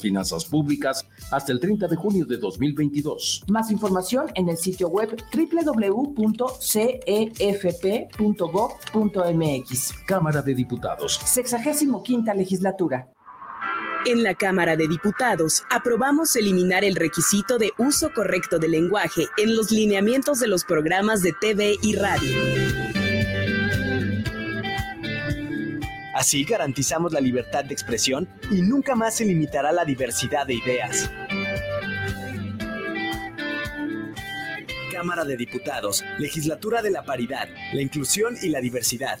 Finanzas Públicas hasta el 30 de junio de 2022. Más información en el sitio web www.cefp.gov.mx. Cámara de Diputados. Sexagésimo quinta legislatura. En la Cámara de Diputados aprobamos eliminar el requisito de uso correcto del lenguaje en los lineamientos de los programas de TV y radio. Así garantizamos la libertad de expresión y nunca más se limitará la diversidad de ideas. Cámara de Diputados, Legislatura de la Paridad, la Inclusión y la Diversidad.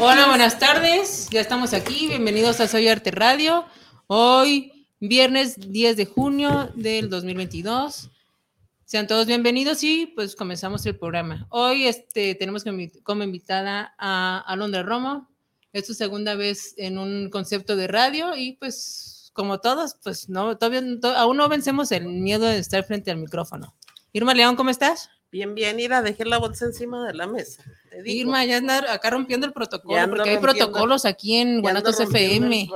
Hola, buenas tardes. Ya estamos aquí. Bienvenidos a Soy Arte Radio. Hoy, viernes 10 de junio del 2022. Sean todos bienvenidos y pues comenzamos el programa. Hoy este, tenemos como invitada a Alondra Romo. Es su segunda vez en un concepto de radio y pues como todos, pues no, todavía aún no vencemos el miedo de estar frente al micrófono. Irma León, ¿cómo estás? Bien, bien, la bolsa encima de la mesa. Irma, ya anda acá rompiendo el protocolo, porque hay protocolos aquí en Guanatos FM.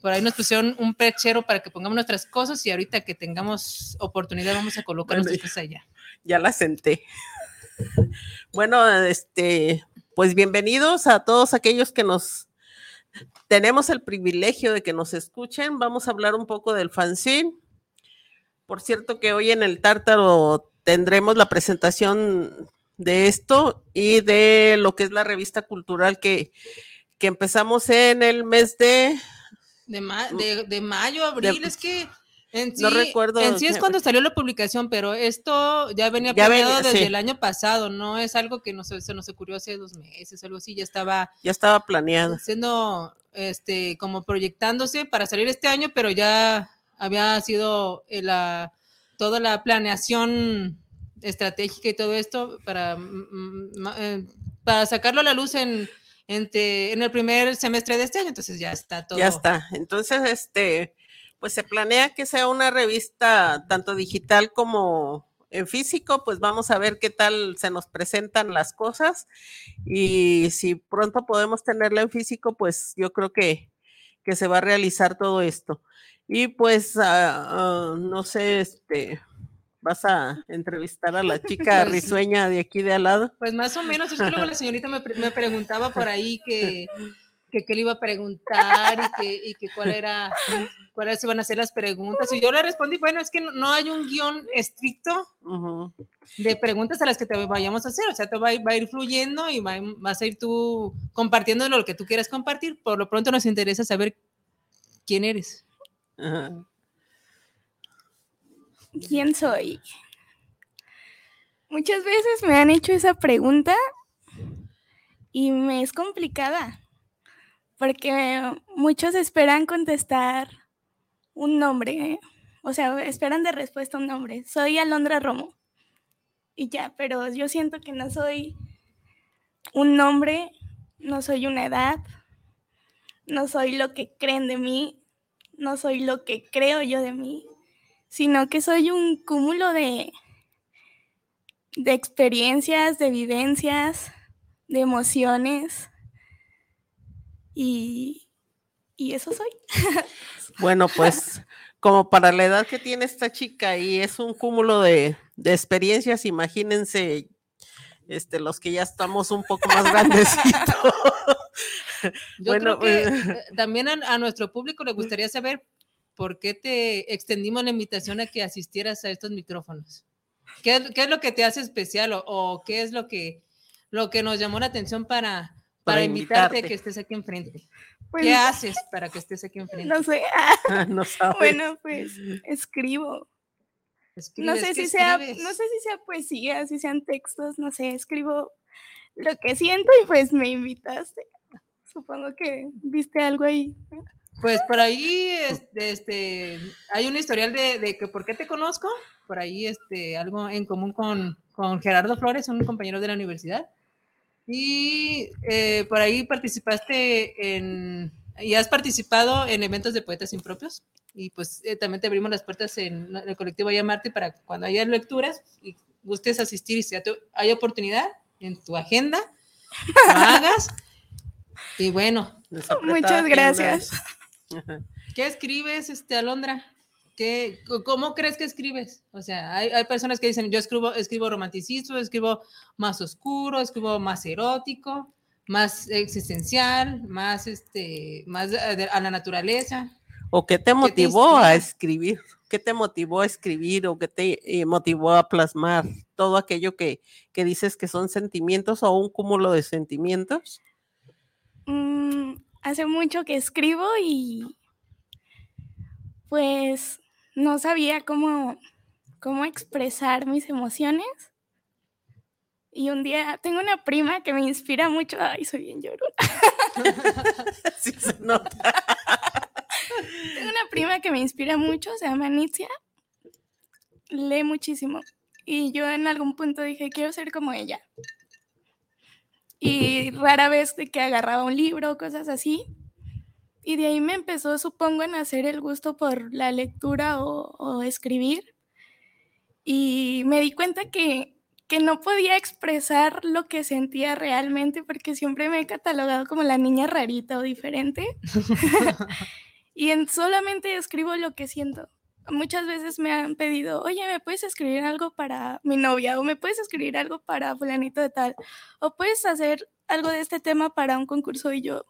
Por ahí nos pusieron un pechero para que pongamos nuestras cosas y ahorita que tengamos oportunidad vamos a colocar nuestras cosas allá. Ya la senté. Bueno, este, pues bienvenidos a todos aquellos que nos tenemos el privilegio de que nos escuchen. Vamos a hablar un poco del fanzine. Por cierto que hoy en el Tártaro tendremos la presentación de esto y de lo que es la revista cultural que, que empezamos en el mes de... De, mayo, abril, es que en sí, no recuerdo. En sí es cuando salió la publicación, pero esto ya venía planeado desde el año pasado, no es algo que se, se nos ocurrió hace dos meses, algo así, ya estaba... Ya estaba planeado. Siendo, este, como proyectándose para salir este año, pero ya había sido la toda la planeación estratégica y todo esto para, mm, mm, eh, para sacarlo a la luz en, en, en, el primer semestre de este año, entonces ya está todo. Ya está. Entonces, este, pues se planea que sea una revista tanto digital como en físico, pues vamos a ver qué tal se nos presentan las cosas y si pronto podemos tenerla en físico, pues yo creo que, que se va a realizar todo esto. Y pues, ah, ah, no sé, este, vas a entrevistar a la chica pues risueña de aquí de al lado. Pues más o menos, es que luego la señorita me, preguntaba por ahí que, que, qué le iba a preguntar y que, y que cuál era, cuáles iban a ser las preguntas. Y yo le respondí, bueno, es que no, hay un guion estricto de preguntas a las que te vayamos a hacer, o sea, te va, va a ir fluyendo y va, vas a ir tú compartiendo lo que tú quieras compartir. Por lo pronto nos interesa saber quién eres. ¿Quién soy? Muchas veces me han hecho esa pregunta y me es complicada porque muchos esperan contestar un nombre, o sea, esperan de respuesta un nombre. Soy Alondra Romo y ya, pero yo siento que no soy un nombre, no soy una edad, no soy lo que creen de mí, no soy lo que creo yo de mí, sino que soy un cúmulo de, de experiencias, de vivencias, de emociones. Y, y eso soy. Bueno, pues como para la edad que tiene esta chica y es un cúmulo de, de experiencias, imagínense este, los que ya estamos un poco más grandecitos. bueno, eh, eh, también a, nuestro público le gustaría saber por qué te extendimos la invitación a que asistieras a estos micrófonos. ¿Qué, es lo que te hace especial o, qué es lo que, lo que nos llamó la atención para, para, Para invitarte, invitarte. que estés aquí enfrente. Pues, ¿Qué haces para que estés aquí enfrente? No sé. no sabes. Bueno, pues escribo. No Escribes, sé ¿qué si sea, no sé si sea poesía, si sean textos, no sé, escribo lo que siento y pues me invitaste. Supongo que viste algo ahí. Pues por ahí este, este, hay un historial de, de que por qué te conozco, por ahí este, algo en común con, con Gerardo Flores, un compañero de la universidad. Y eh, por ahí participaste en, y has participado en eventos de poetas impropios. Y pues eh, también te abrimos las puertas en el colectivo Llamarte para cuando haya lecturas y gustes asistir y si hay oportunidad en tu agenda, lo hagas. Y bueno, Muchas gracias. ¿Qué escribes, este, Alondra? ¿Qué, ¿Cómo crees que escribes? O sea, hay, hay personas que dicen, yo escribo, escribo romanticismo, escribo más oscuro, escribo más erótico, más existencial, más, este, más a, la naturaleza. ¿O qué te motivó a escribir? ¿Qué te motivó a escribir o qué te eh, motivó a plasmar todo aquello que, que dices que son sentimientos o un cúmulo de sentimientos? Mm, hace mucho que escribo y pues no sabía cómo, cómo expresar mis emociones. Y un día tengo una prima que me inspira mucho. Ay, soy bien llorona. Sí se nota. Tengo una prima que me inspira mucho, se llama Nitzia. Lee muchísimo. Y yo en algún punto dije, quiero ser como ella. Y rara vez de que agarraba un libro o cosas así. Y de ahí me empezó, supongo, a nacer el gusto por la lectura o, o escribir. Y me di cuenta que, que no podía expresar lo que sentía realmente porque siempre me he catalogado como la niña rarita o diferente. y en solamente escribo lo que siento. Muchas veces me han pedido, oye, ¿me puedes escribir algo para mi novia? O ¿me puedes escribir algo para fulanito de tal? O puedes hacer algo de este tema para un concurso y yo,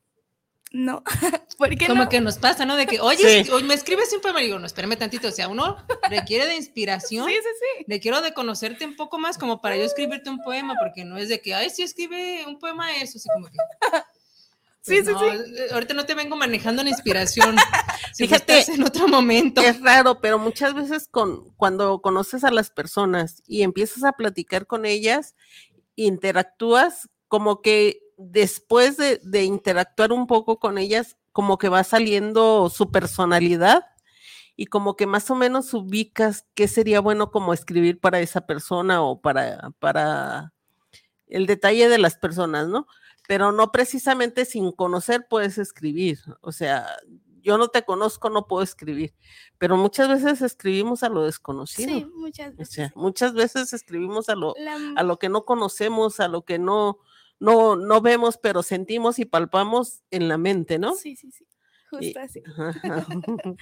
no. ¿Por qué Como no? que nos pasa, ¿no? De que, oye, Sí. me escribes un poema y digo, no, espérame tantito, o sea, uno requiere de inspiración. Sí, sí, sí. Le quiero de conocerte un poco más como para yo escribirte un poema, porque no es de que, ay, sí escribe un poema eso, así como que. Sí, pues sí, no, sí. eh, Ahorita no te vengo manejando la inspiración. Si Fíjate, estás en otro momento. Es raro, pero muchas veces con, cuando conoces a las personas y empiezas a platicar con ellas, interactúas como que después de, de interactuar un poco con ellas, como que va saliendo su personalidad y como que más o menos ubicas qué sería bueno como escribir para esa persona o para, para el detalle de las personas, ¿no? Pero no precisamente sin conocer puedes escribir. O sea, yo no te conozco, no puedo escribir, pero muchas veces escribimos a lo desconocido. Sí, muchas O veces. sea, muchas veces escribimos a lo, La- a lo que no conocemos, a lo que no, no, no vemos, pero sentimos y palpamos en la mente, ¿no? Sí, sí, sí. Y- Justo así.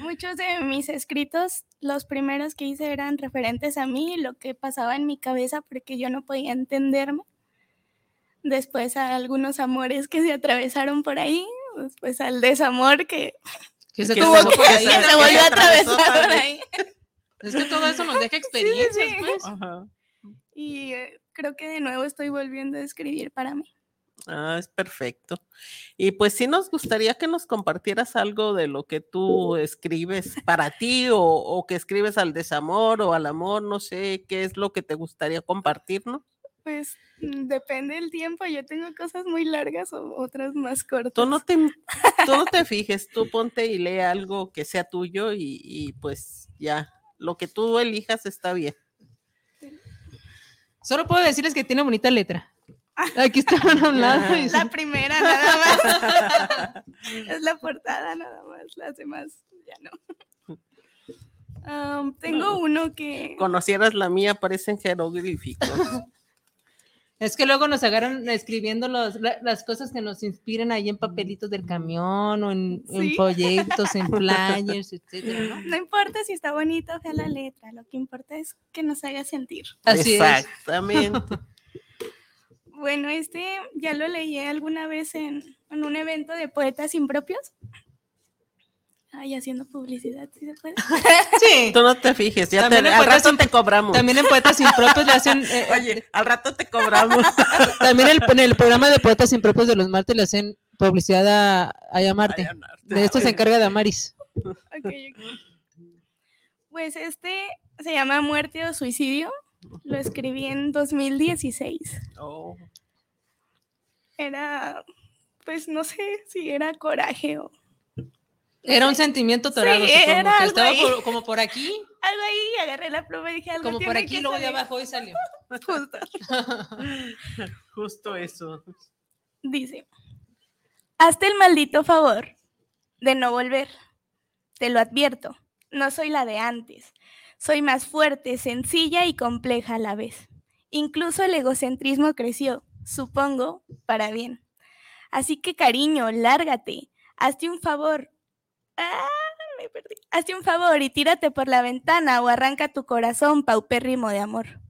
Muchos de mis escritos, los primeros que hice eran referentes a mí, lo que pasaba en mi cabeza, porque yo no podía entenderme. Después a algunos amores que se atravesaron por ahí, después al desamor que Que se tuvo que se- volvió a atravesar por ahí. Es que todo eso nos deja experiencias, sí. pues. Ajá. Y eh, creo que de nuevo estoy volviendo a escribir para mí. Ah, es perfecto. Y pues sí nos gustaría que nos compartieras algo de lo que tú escribes para ti o, o que escribes al desamor o al amor, no sé, qué es lo que te gustaría compartirnos. Pues mm, depende del tiempo, yo tengo cosas muy largas o otras más cortas. Tú no te, tú no te fijes, tú ponte y lee algo que sea tuyo y, y pues ya, lo que tú elijas está bien. Solo puedo decirles que tiene bonita letra. Aquí estaban hablando y La primera nada más. es la portada nada más, las demás ya no. Tengo uno que... Conocieras la mía, parecen jeroglíficos. Es que luego nos agarran escribiendo los- la- las cosas que nos inspiran ahí en papelitos del camión o en, en Sí. folletos, en flyers, etcétera, ¿no? No importa si está bonita o fea la letra, lo que importa es que nos haga sentir. Así es. Exactamente. Bueno, este ya lo leí alguna vez en, en un evento de poetas impropios. Ay, haciendo publicidad, ¿sí se puede? Sí. Tú no te fijes, ya te, al rato Sin- te cobramos. También en Poetas Impropios le hacen. eh, Oye, al rato te cobramos. También el- en el programa de Poetas Impropios de los martes le hacen publicidad a, a llamarte. De esto se encarga Damaris. Ok, ok. Pues este se llama Muerte o Suicidio. Lo escribí en 2016. Oh, Era, pues no sé si era coraje o Era un sentimiento torado, Sí, supongo, era que algo estaba ahí. por- como por aquí, algo ahí. Agarré la pluma y dije algo como por aquí, luego de abajo y salió. Justo. justo eso. Dice, hazte el maldito favor de no volver. Te lo advierto, no soy la de antes. Soy más fuerte, sencilla y compleja a la vez. Incluso el egocentrismo creció, supongo, para bien. Así que cariño, lárgate, hazte un favor. Ah. Hazte un favor y tírate por la ventana o arranca tu corazón paupérrimo de amor.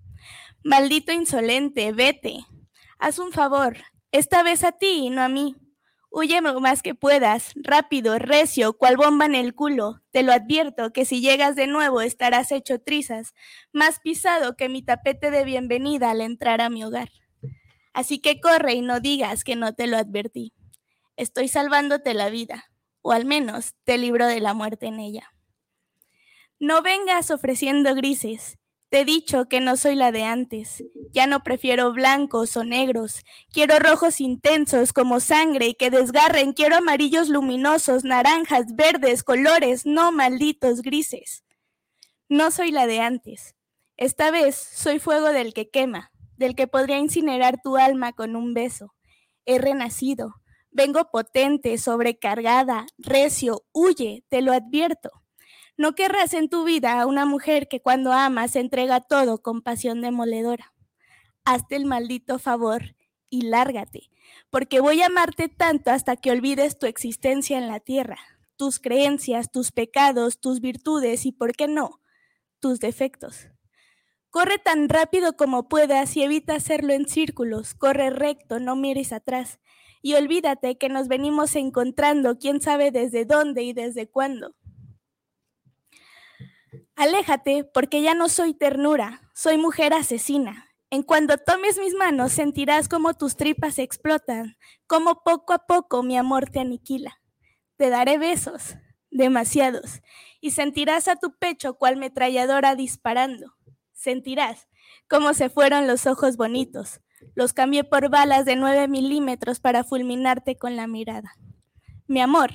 Maldito insolente, vete. Haz un favor, esta vez a ti y no a mí. Huye lo más que puedas, rápido, recio, cual bomba en el culo. Te lo advierto que si llegas de nuevo estarás hecho trizas, más pisado que mi tapete de bienvenida al entrar a mi hogar. Así que corre y no digas que no te lo advertí. Estoy salvándote la vida, o al menos te libro de la muerte en ella. No vengas ofreciendo grises. Te he dicho que no soy la de antes. Ya no prefiero blancos o negros. Quiero rojos intensos como sangre y que desgarren. Quiero amarillos luminosos, naranjas, verdes, colores, no malditos grises. No soy la de antes. Esta vez soy fuego del que quema, del que podría incinerar tu alma con un beso. He renacido. Vengo potente, sobrecargada, recio. Huye, te lo advierto. No querrás en tu vida a una mujer que cuando ama se entrega todo con pasión demoledora. Hazte el maldito favor y lárgate, porque voy a amarte tanto hasta que olvides tu existencia en la tierra, tus creencias, tus pecados, tus virtudes y, ¿por qué no?, tus defectos. Corre tan rápido como puedas y evita hacerlo en círculos, corre recto, no mires atrás, y olvídate que nos venimos encontrando quién sabe desde dónde y desde cuándo. Aléjate, porque ya no soy ternura, soy mujer asesina. En cuando tomes mis manos sentirás como tus tripas explotan, como poco a poco mi amor te aniquila. Te daré besos, demasiados, y sentirás a tu pecho cual metralladora disparando. Sentirás cómo se fueron los ojos bonitos. Los cambié por balas de 9 milímetros para fulminarte con la mirada. Mi amor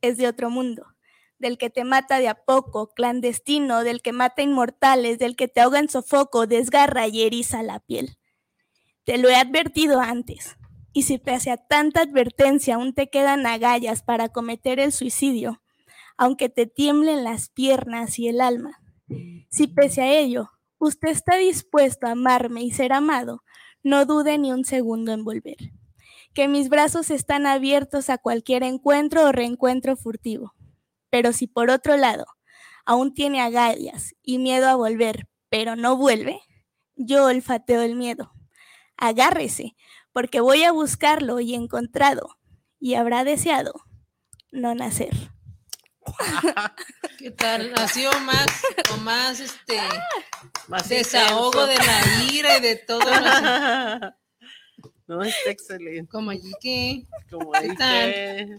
es de otro mundo del que te mata de a poco, clandestino, del que mata inmortales, del que te ahoga en sofoco, desgarra y eriza la piel. Te lo he advertido antes, y si pese a tanta advertencia aún te quedan agallas para cometer el suicidio, aunque te tiemblen las piernas y el alma, si pese a ello usted está dispuesto a amarme y ser amado, no dude ni un segundo en volver, que mis brazos están abiertos a cualquier encuentro o reencuentro furtivo. Pero si por otro lado aún tiene agallas y miedo a volver, pero no vuelve, yo olfateo el miedo. Agárrese, porque voy a buscarlo y encontrado, y habrá deseado no nacer. ¿Qué tal? Nació más o más este Más desahogo de la ira y de todo. No, está excelente. Como allí que Como ¿Qué ahí tal? que-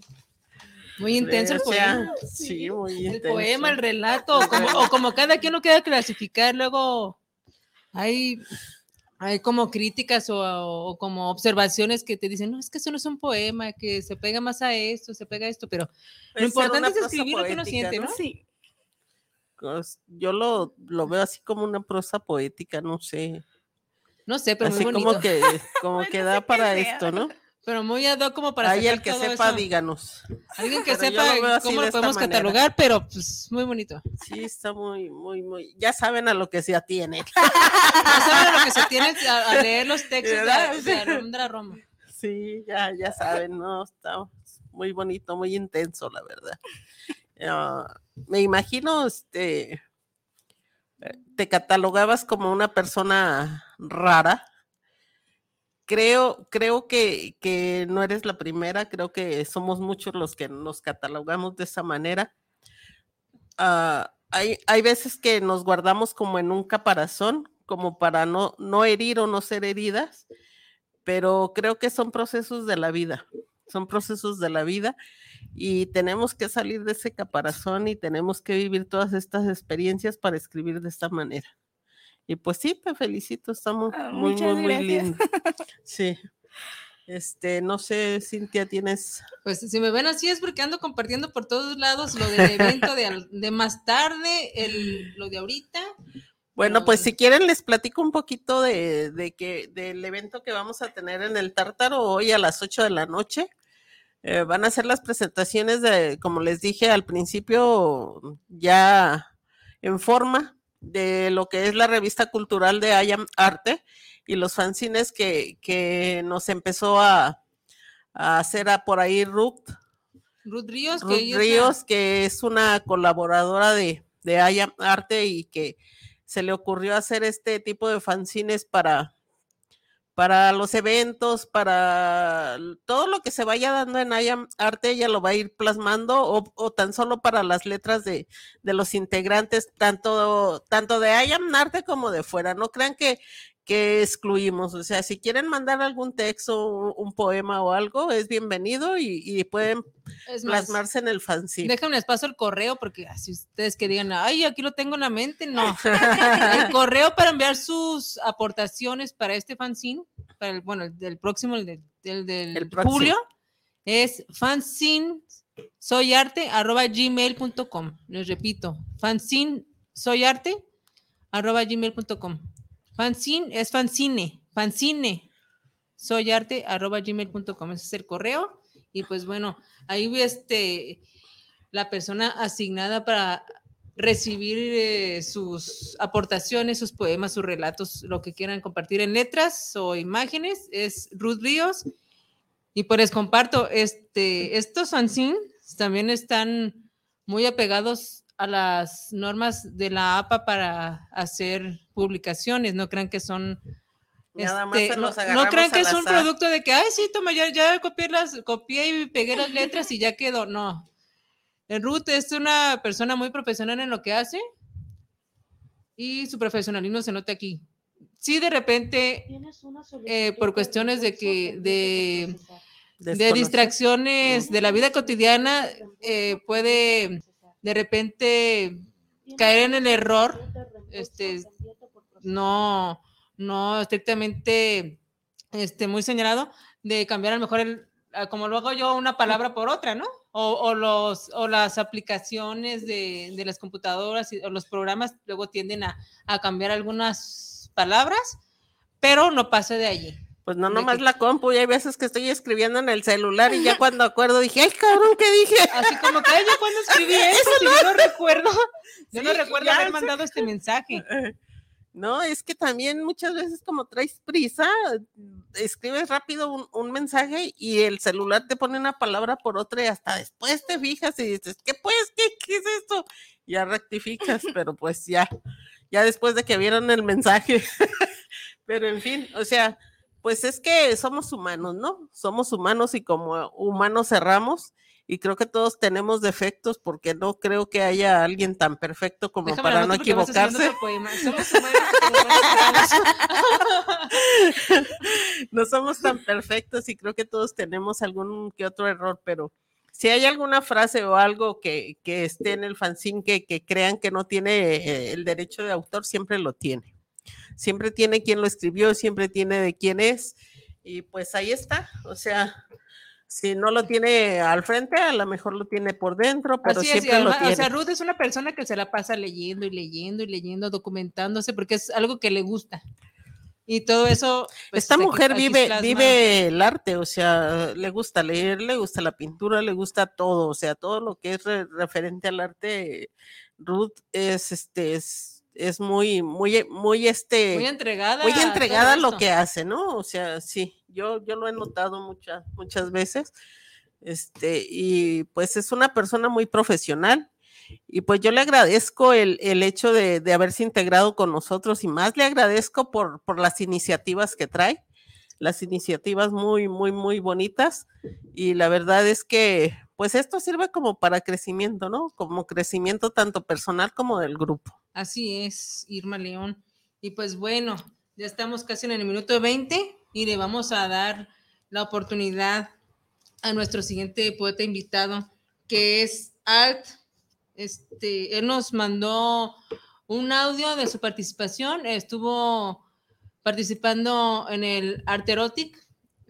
muy intenso el poema. Sí, muy El intenso. poema, el relato, o como, o como cada quien lo quiera clasificar, luego hay, hay como críticas o, o como observaciones que te dicen, no, es que eso no es un poema, que se pega más a esto, se pega a esto, pero lo ser importante es escribir lo que uno siente, ¿no? Sí. Pues, Yo lo, lo veo así como una prosa poética, no sé. No sé, pero así muy bonito. como que, como que da para esto, ¿no? Pero muy ad hoc como para Ahí el que sepa, eso. díganos. Alguien que Pero sepa lo cómo lo podemos manera. catalogar, pero pues muy bonito. Sí, está muy, muy, muy. Ya saben a lo que se atiene. Ya saben lo que se tiene a, a leer los textos ¿Verdad? de, Alondra Romo. Sí, ya, ya saben, ¿no? Está muy bonito, muy intenso, la verdad. Ah, me imagino, este, eh, te catalogabas como una persona rara. Creo, creo que, que no eres la primera, creo que somos muchos los que nos catalogamos de esa manera. ah, hay, hay veces que nos guardamos como en un caparazón, como para no, no herir o no ser heridas, pero creo que son procesos de la vida, son procesos de la vida y tenemos que salir de ese caparazón y tenemos que vivir todas estas experiencias para escribir de esta manera. Y pues sí, te felicito, estamos Ah, muy, muy, muy lindos. Sí. Este, no sé, Cintia, tienes. Pues si me ven así es porque ando compartiendo por todos lados lo del evento de, de más tarde, el, lo de ahorita. Bueno, pues si quieren les platico un poquito de, de que del evento que vamos a tener en el Tártaro hoy a las 8 de la noche. Eh, van a ser las presentaciones de, como les dije al principio, ya en forma de lo que es la revista cultural de Ayam Arte y los fanzines que, que nos empezó a, a hacer a por ahí Ruth, Ruth Ríos, que Ruth es una colaboradora de, de Ayam Arte y que se le ocurrió hacer este tipo de fanzines para, para los eventos, para todo lo que se vaya dando en Ayam Arte, ella lo va a ir plasmando o, o tan solo para las letras de, de los integrantes, tanto, tanto de Ayam Arte como de fuera. No crean que, que excluimos, o sea, si quieren mandar algún texto, un, poema o algo, es bienvenido y, y pueden más, plasmarse en el fanzine. déjenme les paso el correo porque así ustedes que digan, ay, aquí lo tengo en la mente, no. el correo para enviar sus aportaciones para este fanzine, para el, bueno, el del próximo, el, de- el del El julio, es fanzine soyarte arroba gmail.com. Les repito, fanzine soyarte arroba gmail.com. Fanzine es fanzine, fanzine soyarte arroba gmail.com. Ese es el correo. Y pues bueno, ahí este la persona asignada para recibir eh, sus aportaciones, sus poemas, sus relatos, lo que quieran compartir en letras o imágenes, es Ruth Ríos. Y pues les comparto, este, estos fanzines también están muy apegados a las normas de la APA para hacer publicaciones, no crean que son Nada más este, se no, los no agarramos crean que es un producto de que, ay, sí, toma, ya, ya copié, las, copié y pegué las letras y ya quedó. No. El Ruth es una persona muy profesional en lo que hace y su profesionalismo se nota aquí. Sí, de repente, eh, por cuestiones de que, de, de distracciones de la vida cotidiana, eh, puede de repente caer en el error, este, no, no estrictamente este, muy señalado, de cambiar a lo mejor el, como lo hago yo, una palabra por otra, ¿no? O, o los, o las aplicaciones de, de las computadoras y, o los programas luego tienden a, a cambiar algunas palabras, pero no pase de allí. Pues no, nomás que- la compu, y hay veces que estoy escribiendo en el celular y ya cuando acuerdo dije, ay, cabrón, ¿qué dije? Así como que "Ay, yo cuando escribí eso, si yo no recuerdo, yo no Sí, recuerdo ya haber mandado este mensaje. No, es que también muchas veces como traes prisa, escribes rápido un, un mensaje y el celular te pone una palabra por otra y hasta después te fijas y dices, ¿qué pues? ¿Qué, qué es esto? Ya rectificas, pero pues ya, ya después de que vieron el mensaje. pero en fin, o sea, pues es que somos humanos, ¿no? Somos humanos y como humanos cerramos. Y creo que todos tenemos defectos porque no creo que haya alguien tan perfecto como Déjame para no equivocarse. Somos humanos, no somos tan perfectos y creo que todos tenemos algún que otro error, pero si hay alguna frase o algo que, que esté en el fanzine que, que crean que no tiene eh, el derecho de autor, siempre lo tiene. Siempre tiene quien lo escribió, siempre tiene de quién es. Y pues ahí está. O sea, si no lo tiene al frente, a lo mejor lo tiene por dentro, pero Así es, siempre lo además, tiene. o sea, Ruth es una persona que se la pasa leyendo y leyendo y leyendo, documentándose, porque es algo que le gusta. Y todo eso. pues, Esta mujer aquí vive, vive el arte, o sea, le gusta leer, le gusta la pintura, le gusta todo, o sea, todo lo que es re- referente al arte, Ruth es este es, es muy, muy, muy este Muy entregada. muy entregada a lo que hace, ¿no? O sea, sí, yo, yo lo he notado muchas, muchas veces. Este, y pues es una persona muy profesional. Y pues yo le agradezco el, el hecho de, de haberse integrado con nosotros y más le agradezco por, por las iniciativas que trae, las iniciativas muy, muy, muy bonitas. Y la verdad es que, pues, esto sirve como para crecimiento, ¿no? Como crecimiento tanto personal como del grupo. Así es, Irma León. Y pues bueno, ya estamos casi en el minuto 20 y le vamos a dar la oportunidad a nuestro siguiente poeta invitado, que es Alt. Este, él nos mandó un audio de su participación, estuvo participando en el Art Erotic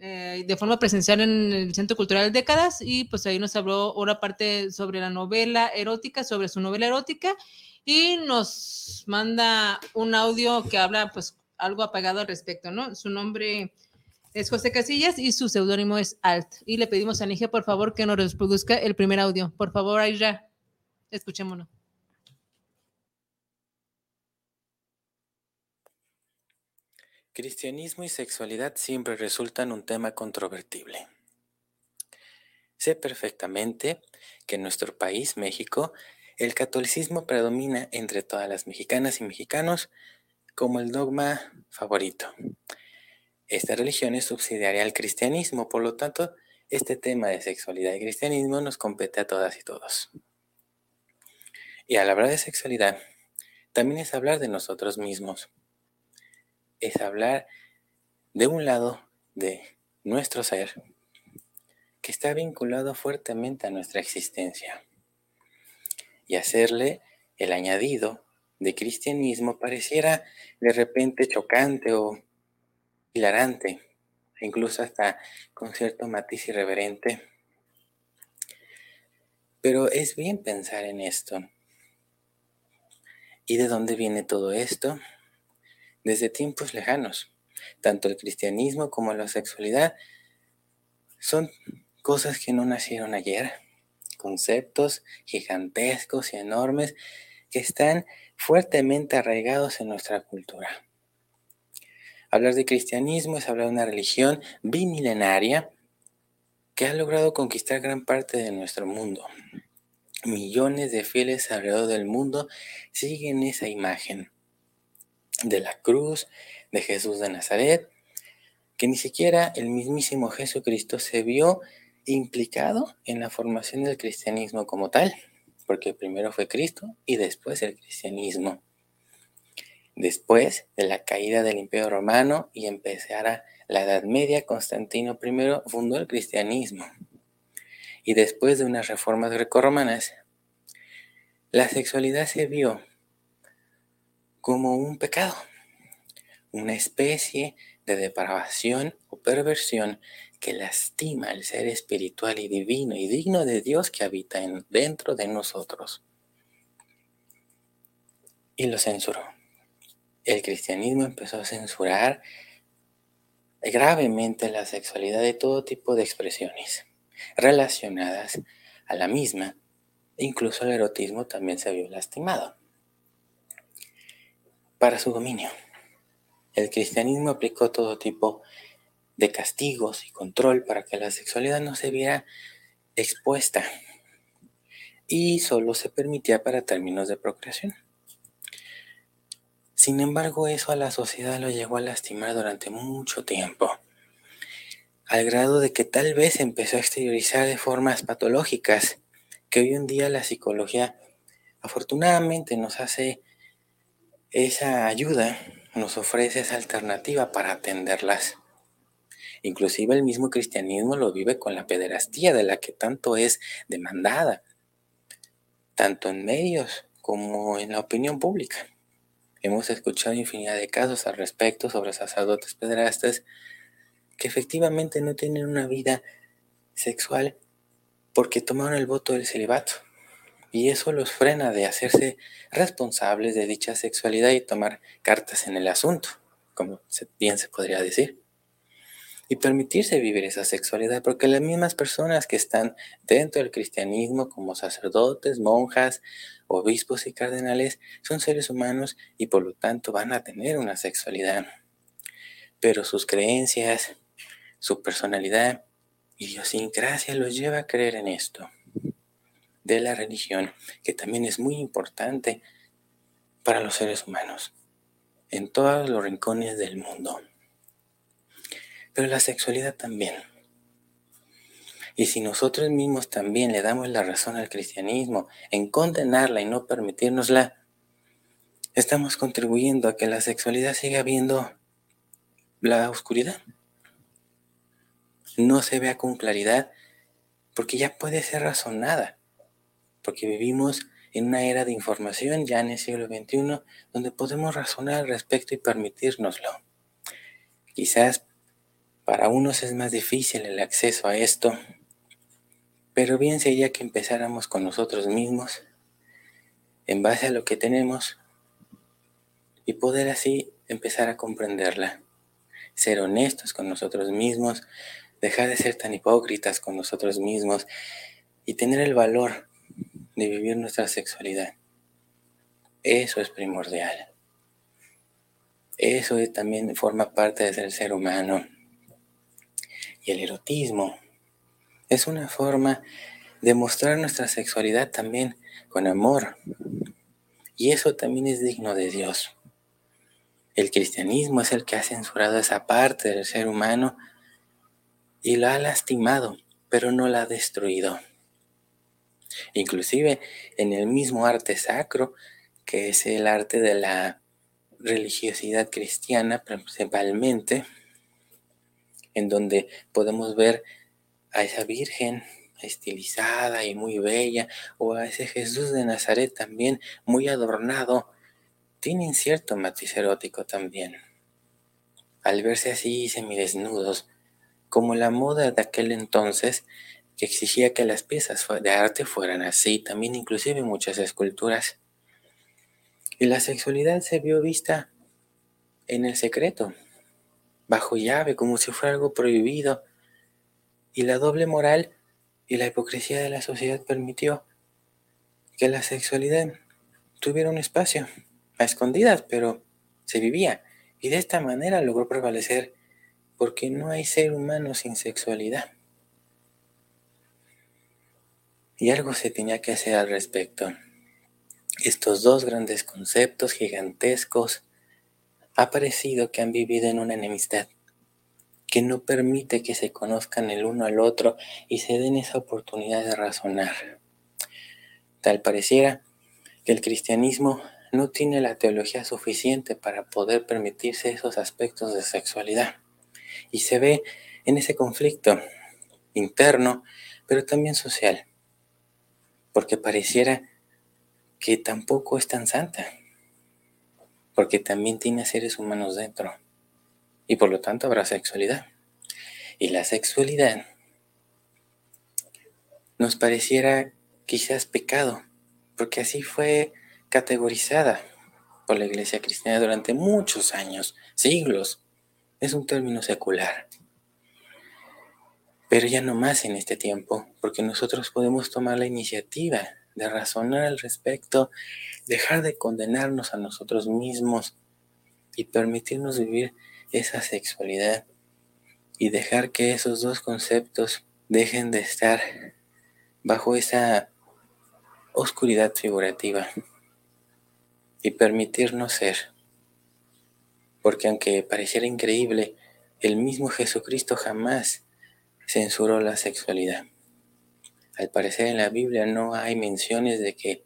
eh, de forma presencial en el Centro Cultural Décadas y pues ahí nos habló una parte sobre la novela erótica, sobre su novela erótica y nos manda un audio que habla pues algo apagado al respecto, ¿no? Su nombre es José Casillas y su seudónimo es Alt. Y le pedimos a Nige, por favor, que nos reproduzca el primer audio. Por favor, Aira, escuchémonos. Cristianismo y sexualidad siempre resultan un tema controvertible. Sé perfectamente que en nuestro país, México, el catolicismo predomina entre todas las mexicanas y mexicanos como el dogma favorito. Esta religión es subsidiaria al cristianismo, por lo tanto, este tema de sexualidad y cristianismo nos compete a todas y todos. Y al hablar de sexualidad, también es hablar de nosotros mismos es hablar de un lado de nuestro ser que está vinculado fuertemente a nuestra existencia y hacerle el añadido de cristianismo pareciera de repente chocante o hilarante, incluso hasta con cierto matiz irreverente. Pero es bien pensar en esto. ¿Y de dónde viene todo esto? Desde tiempos lejanos. Tanto el cristianismo como la sexualidad son cosas que no nacieron ayer, conceptos gigantescos y enormes que están fuertemente arraigados en nuestra cultura. Hablar de cristianismo es hablar de una religión bimilenaria que ha logrado conquistar gran parte de nuestro mundo. Millones de fieles alrededor del mundo siguen esa imagen de la cruz, de Jesús de Nazaret, que ni siquiera el mismísimo Jesucristo se vio implicado en la formación del cristianismo como tal, porque primero fue Cristo y después el cristianismo. Después de la caída del Imperio Romano y empezara la Edad Media, Constantino I fundó el cristianismo. Y después de unas reformas grecorromanas, la sexualidad se vio como un pecado, una especie de depravación o perversión que lastima al ser espiritual y divino y digno de Dios que habita en, dentro de nosotros. Y lo censuró. El cristianismo empezó a censurar gravemente la sexualidad de todo tipo de expresiones relacionadas a la misma. Incluso el erotismo también se vio lastimado para su dominio. El cristianismo aplicó todo tipo de castigos y control para que la sexualidad no se viera expuesta y solo se permitía para términos de procreación. Sin embargo, eso a la sociedad lo llegó a lastimar durante mucho tiempo, al grado de que tal vez empezó a exteriorizar de formas patológicas que hoy en día la psicología afortunadamente nos hace esa ayuda nos ofrece esa alternativa para atenderlas. Inclusive el mismo cristianismo lo vive con la pederastía de la que tanto es demandada, tanto en medios como en la opinión pública. Hemos escuchado infinidad de casos al respecto sobre sacerdotes pederastas que efectivamente no tienen una vida sexual porque tomaron el voto del celibato y eso los frena de hacerse responsables de dicha sexualidad y tomar cartas en el asunto, como bien se podría decir. Y permitirse vivir esa sexualidad, porque las mismas personas que están dentro del cristianismo, como sacerdotes, monjas, obispos y cardenales, son seres humanos y por lo tanto van a tener una sexualidad. Pero sus creencias, su personalidad, idiosincrasia los lleva a creer en esto de la religión, que también es muy importante para los seres humanos, en todos los rincones del mundo. Pero la sexualidad también. Y si nosotros mismos también le damos la razón al cristianismo en condenarla y no permitirnosla, estamos contribuyendo a que la sexualidad siga viendo la oscuridad. No se vea con claridad porque ya puede ser razonada, porque vivimos en una era de información ya en el siglo XXI donde podemos razonar al respecto y permitírnoslo. Quizás para unos es más difícil el acceso a esto, pero bien sería que empezáramos con nosotros mismos, en base a lo que tenemos, y poder así empezar a comprenderla. Ser honestos con nosotros mismos, dejar de ser tan hipócritas con nosotros mismos y tener el valor de vivir nuestra sexualidad. Eso es primordial. Eso también forma parte de ser humano. Y el erotismo es una forma de mostrar nuestra sexualidad también con amor. Y eso también es digno de Dios. El cristianismo es el que ha censurado esa parte del ser humano y la ha lastimado, pero no la ha destruido. Inclusive en el mismo arte sacro, que es el arte de la religiosidad cristiana principalmente, en donde podemos ver a esa Virgen estilizada y muy bella, o a ese Jesús de Nazaret también muy adornado, tienen cierto matiz erótico también. Al verse así semidesnudos, como la moda de aquel entonces, que exigía que las piezas de arte fueran así, también inclusive muchas esculturas. Y la sexualidad se vio vista en el secreto, bajo llave, como si fuera algo prohibido. Y la doble moral y la hipocresía de la sociedad permitió que la sexualidad tuviera un espacio, a escondidas, pero se vivía. Y de esta manera logró prevalecer, porque no hay ser humano sin sexualidad. Y algo se tenía que hacer al respecto. Estos dos grandes conceptos gigantescos ha parecido que han vivido en una enemistad que no permite que se conozcan el uno al otro y se den esa oportunidad de razonar. Tal pareciera que el cristianismo no tiene la teología suficiente para poder permitirse esos aspectos de sexualidad. Y se ve en ese conflicto interno, pero también social porque pareciera que tampoco es tan santa, porque también tiene seres humanos dentro, y por lo tanto habrá sexualidad. Y la sexualidad nos pareciera quizás pecado, porque así fue categorizada por la iglesia cristiana durante muchos años, siglos. Es un término secular. Pero ya no más en este tiempo, porque nosotros podemos tomar la iniciativa de razonar al respecto, dejar de condenarnos a nosotros mismos y permitirnos vivir esa sexualidad y dejar que esos dos conceptos dejen de estar bajo esa oscuridad figurativa y permitirnos ser. Porque aunque pareciera increíble, el mismo Jesucristo jamás censuró la sexualidad. Al parecer en la Biblia no hay menciones de que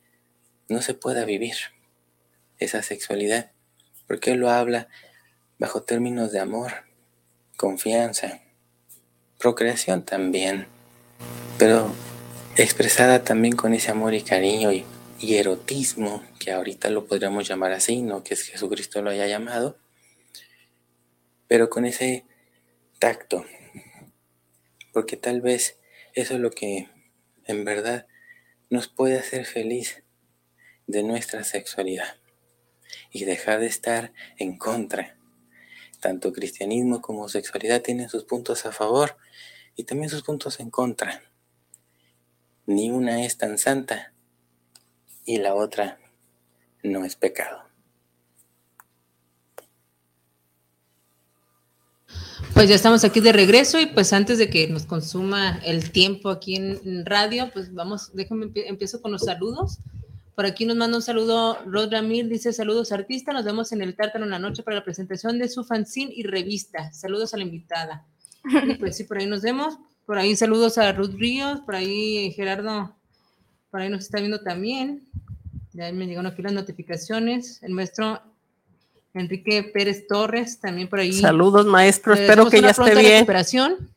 no se pueda vivir esa sexualidad, porque lo habla bajo términos de amor, confianza, procreación también, pero expresada también con ese amor y cariño y, y erotismo, que ahorita lo podríamos llamar así, no que Jesucristo lo haya llamado, pero con ese tacto, porque tal vez eso es lo que en verdad nos puede hacer feliz de nuestra sexualidad y dejar de estar en contra. Tanto cristianismo como sexualidad tienen sus puntos a favor y también sus puntos en contra. Ni una es tan santa y la otra no es pecado. Pues ya estamos aquí de regreso y pues antes de que nos consuma el tiempo aquí en radio, pues vamos, déjame, empiezo con los saludos. Por aquí nos manda un saludo Rod Ramil, dice saludos artista, nos vemos en el Tártaro en la noche para la presentación de su fanzine y revista. Saludos a la invitada. Y pues sí, por ahí nos vemos. por ahí saludos a Ruth Ríos, por ahí Gerardo, por ahí nos está viendo también. Ya me llegaron aquí las notificaciones. El maestro Enrique Pérez Torres, también por ahí. Saludos, maestro. Espero que ya esté bien. Recuperación.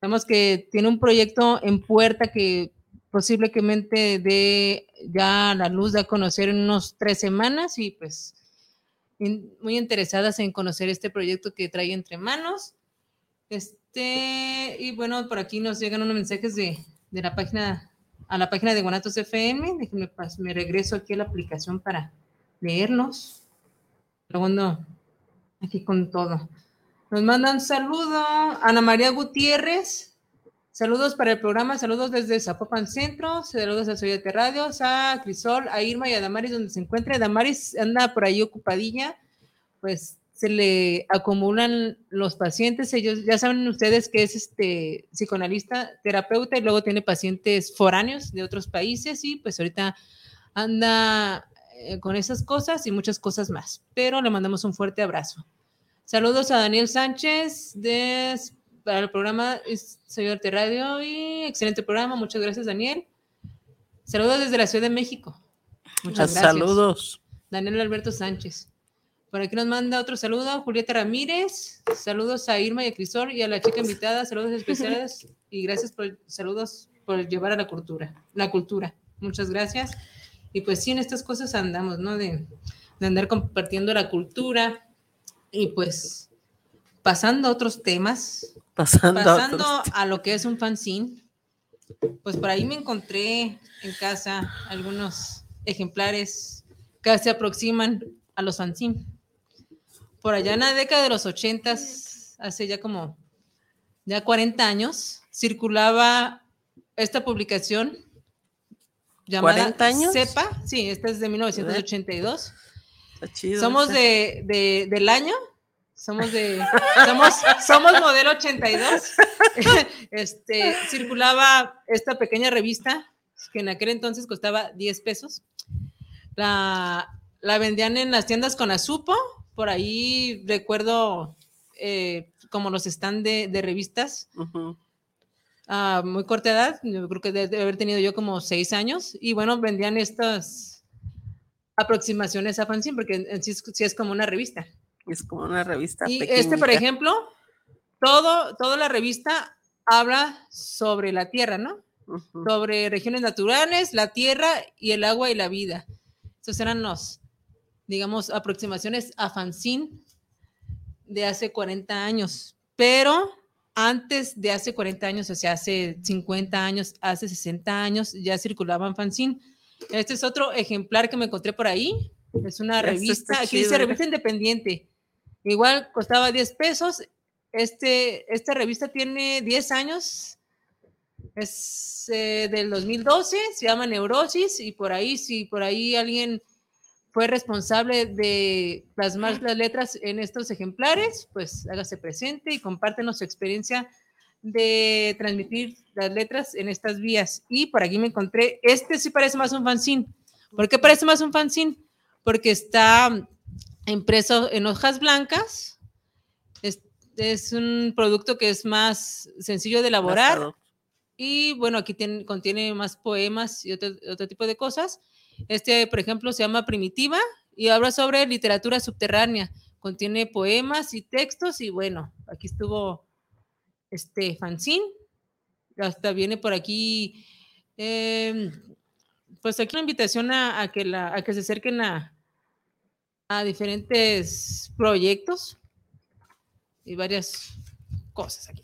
Sabemos que tiene un proyecto en puerta que posiblemente dé ya la luz de a conocer en unos tres semanas y pues muy interesadas en conocer este proyecto que trae entre manos. Este, y bueno, por aquí nos llegan unos mensajes de, de la página, a la página de Guanatos FM. Déjenme, me regreso aquí a la aplicación para leerlos. Segundo, aquí con todo. Nos mandan saludo Ana María Gutiérrez. Saludos para el programa, saludos desde Zapopan Centro, saludos a Soyate Radio, a Crisol, a Irma y a Damaris donde se encuentra. Damaris anda por ahí ocupadilla, pues se le acumulan los pacientes. Ellos ya saben ustedes que es este psicoanalista, terapeuta y luego tiene pacientes foráneos de otros países y pues ahorita anda eh, con esas cosas y muchas cosas más. Pero le mandamos un fuerte abrazo. Saludos a Daniel Sánchez de, para el programa Soy Arte Radio y excelente programa. Muchas gracias, Daniel. Saludos desde la Ciudad de México. Muchas gracias. Saludos. Daniel Alberto Sánchez. Por aquí nos manda otro saludo, Julieta Ramírez. Saludos a Irma y a Crisor y a la chica invitada. Saludos especiales y gracias por saludos por llevar a la cultura. La cultura. Muchas gracias. Y pues sí, en estas cosas andamos, ¿no? De, de andar compartiendo la cultura y pues pasando a otros temas. Pasando, pasando a, otros. a lo que es un fanzine. Pues por ahí me encontré en casa algunos ejemplares que se aproximan a los fanzines por allá en la década de los ochentas, hace ya como ya 40 años, circulaba esta publicación llamada ¿40 años? CEPA, sí, esta es de 1982. Está chido Somos de, de- del año, somos de, somos, somos modelo 82. este, circulaba esta pequeña revista que en aquel entonces costaba 10 pesos. La, la vendían en las tiendas con Azupo, por ahí recuerdo eh, como los stand de, de revistas. A muy corta edad, yo creo que debe haber tenido yo como seis años, y bueno, vendían estas aproximaciones a fanzine, porque en- en sí es, sí es como una revista. Es como una revista Y este, por pequeñita. ejemplo, todo, toda la revista habla sobre la tierra, ¿no? Ujú. Sobre regiones naturales, la tierra y el agua y la vida. Esos eran los, digamos, aproximaciones a fanzine de hace 40 años. Pero antes de hace 40 años, o sea, hace 50 años, hace 60 años, ya circulaban fanzine. Este es otro ejemplar que me encontré por ahí. Es una Este revista, aquí dice mira. revista independiente. Igual costaba 10 pesos. Este, esta revista tiene 10 años. Es eh, del 2012, se llama Neurosis y por ahí, si por ahí alguien fue responsable de plasmar las letras en estos ejemplares, pues hágase presente y compártenos su experiencia de transmitir las letras en estas vías. Y por aquí me encontré, este sí parece más un fanzine. ¿Por qué parece más un fanzine? Porque está impreso en hojas blancas. Es, es un producto que es más sencillo de elaborar. Y bueno, aquí tiene- contiene más poemas y otro, otro tipo de cosas. Este, por ejemplo, se llama Primitiva y habla sobre literatura subterránea. Contiene poemas y textos y bueno, aquí estuvo este fanzine. Hasta viene por aquí, em, pues aquí una invitación a, que, la, a se acerquen a, a diferentes proyectos y varias cosas aquí.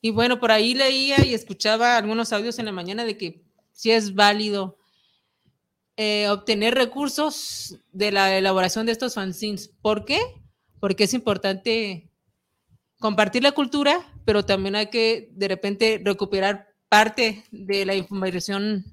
Y bueno, por ahí leía y escuchaba algunos audios en la mañana de que sí es válido eh, obtener recursos de la elaboración de estos fanzines. ¿Por qué? Porque es importante compartir la cultura, pero también hay que de repente recuperar parte de la información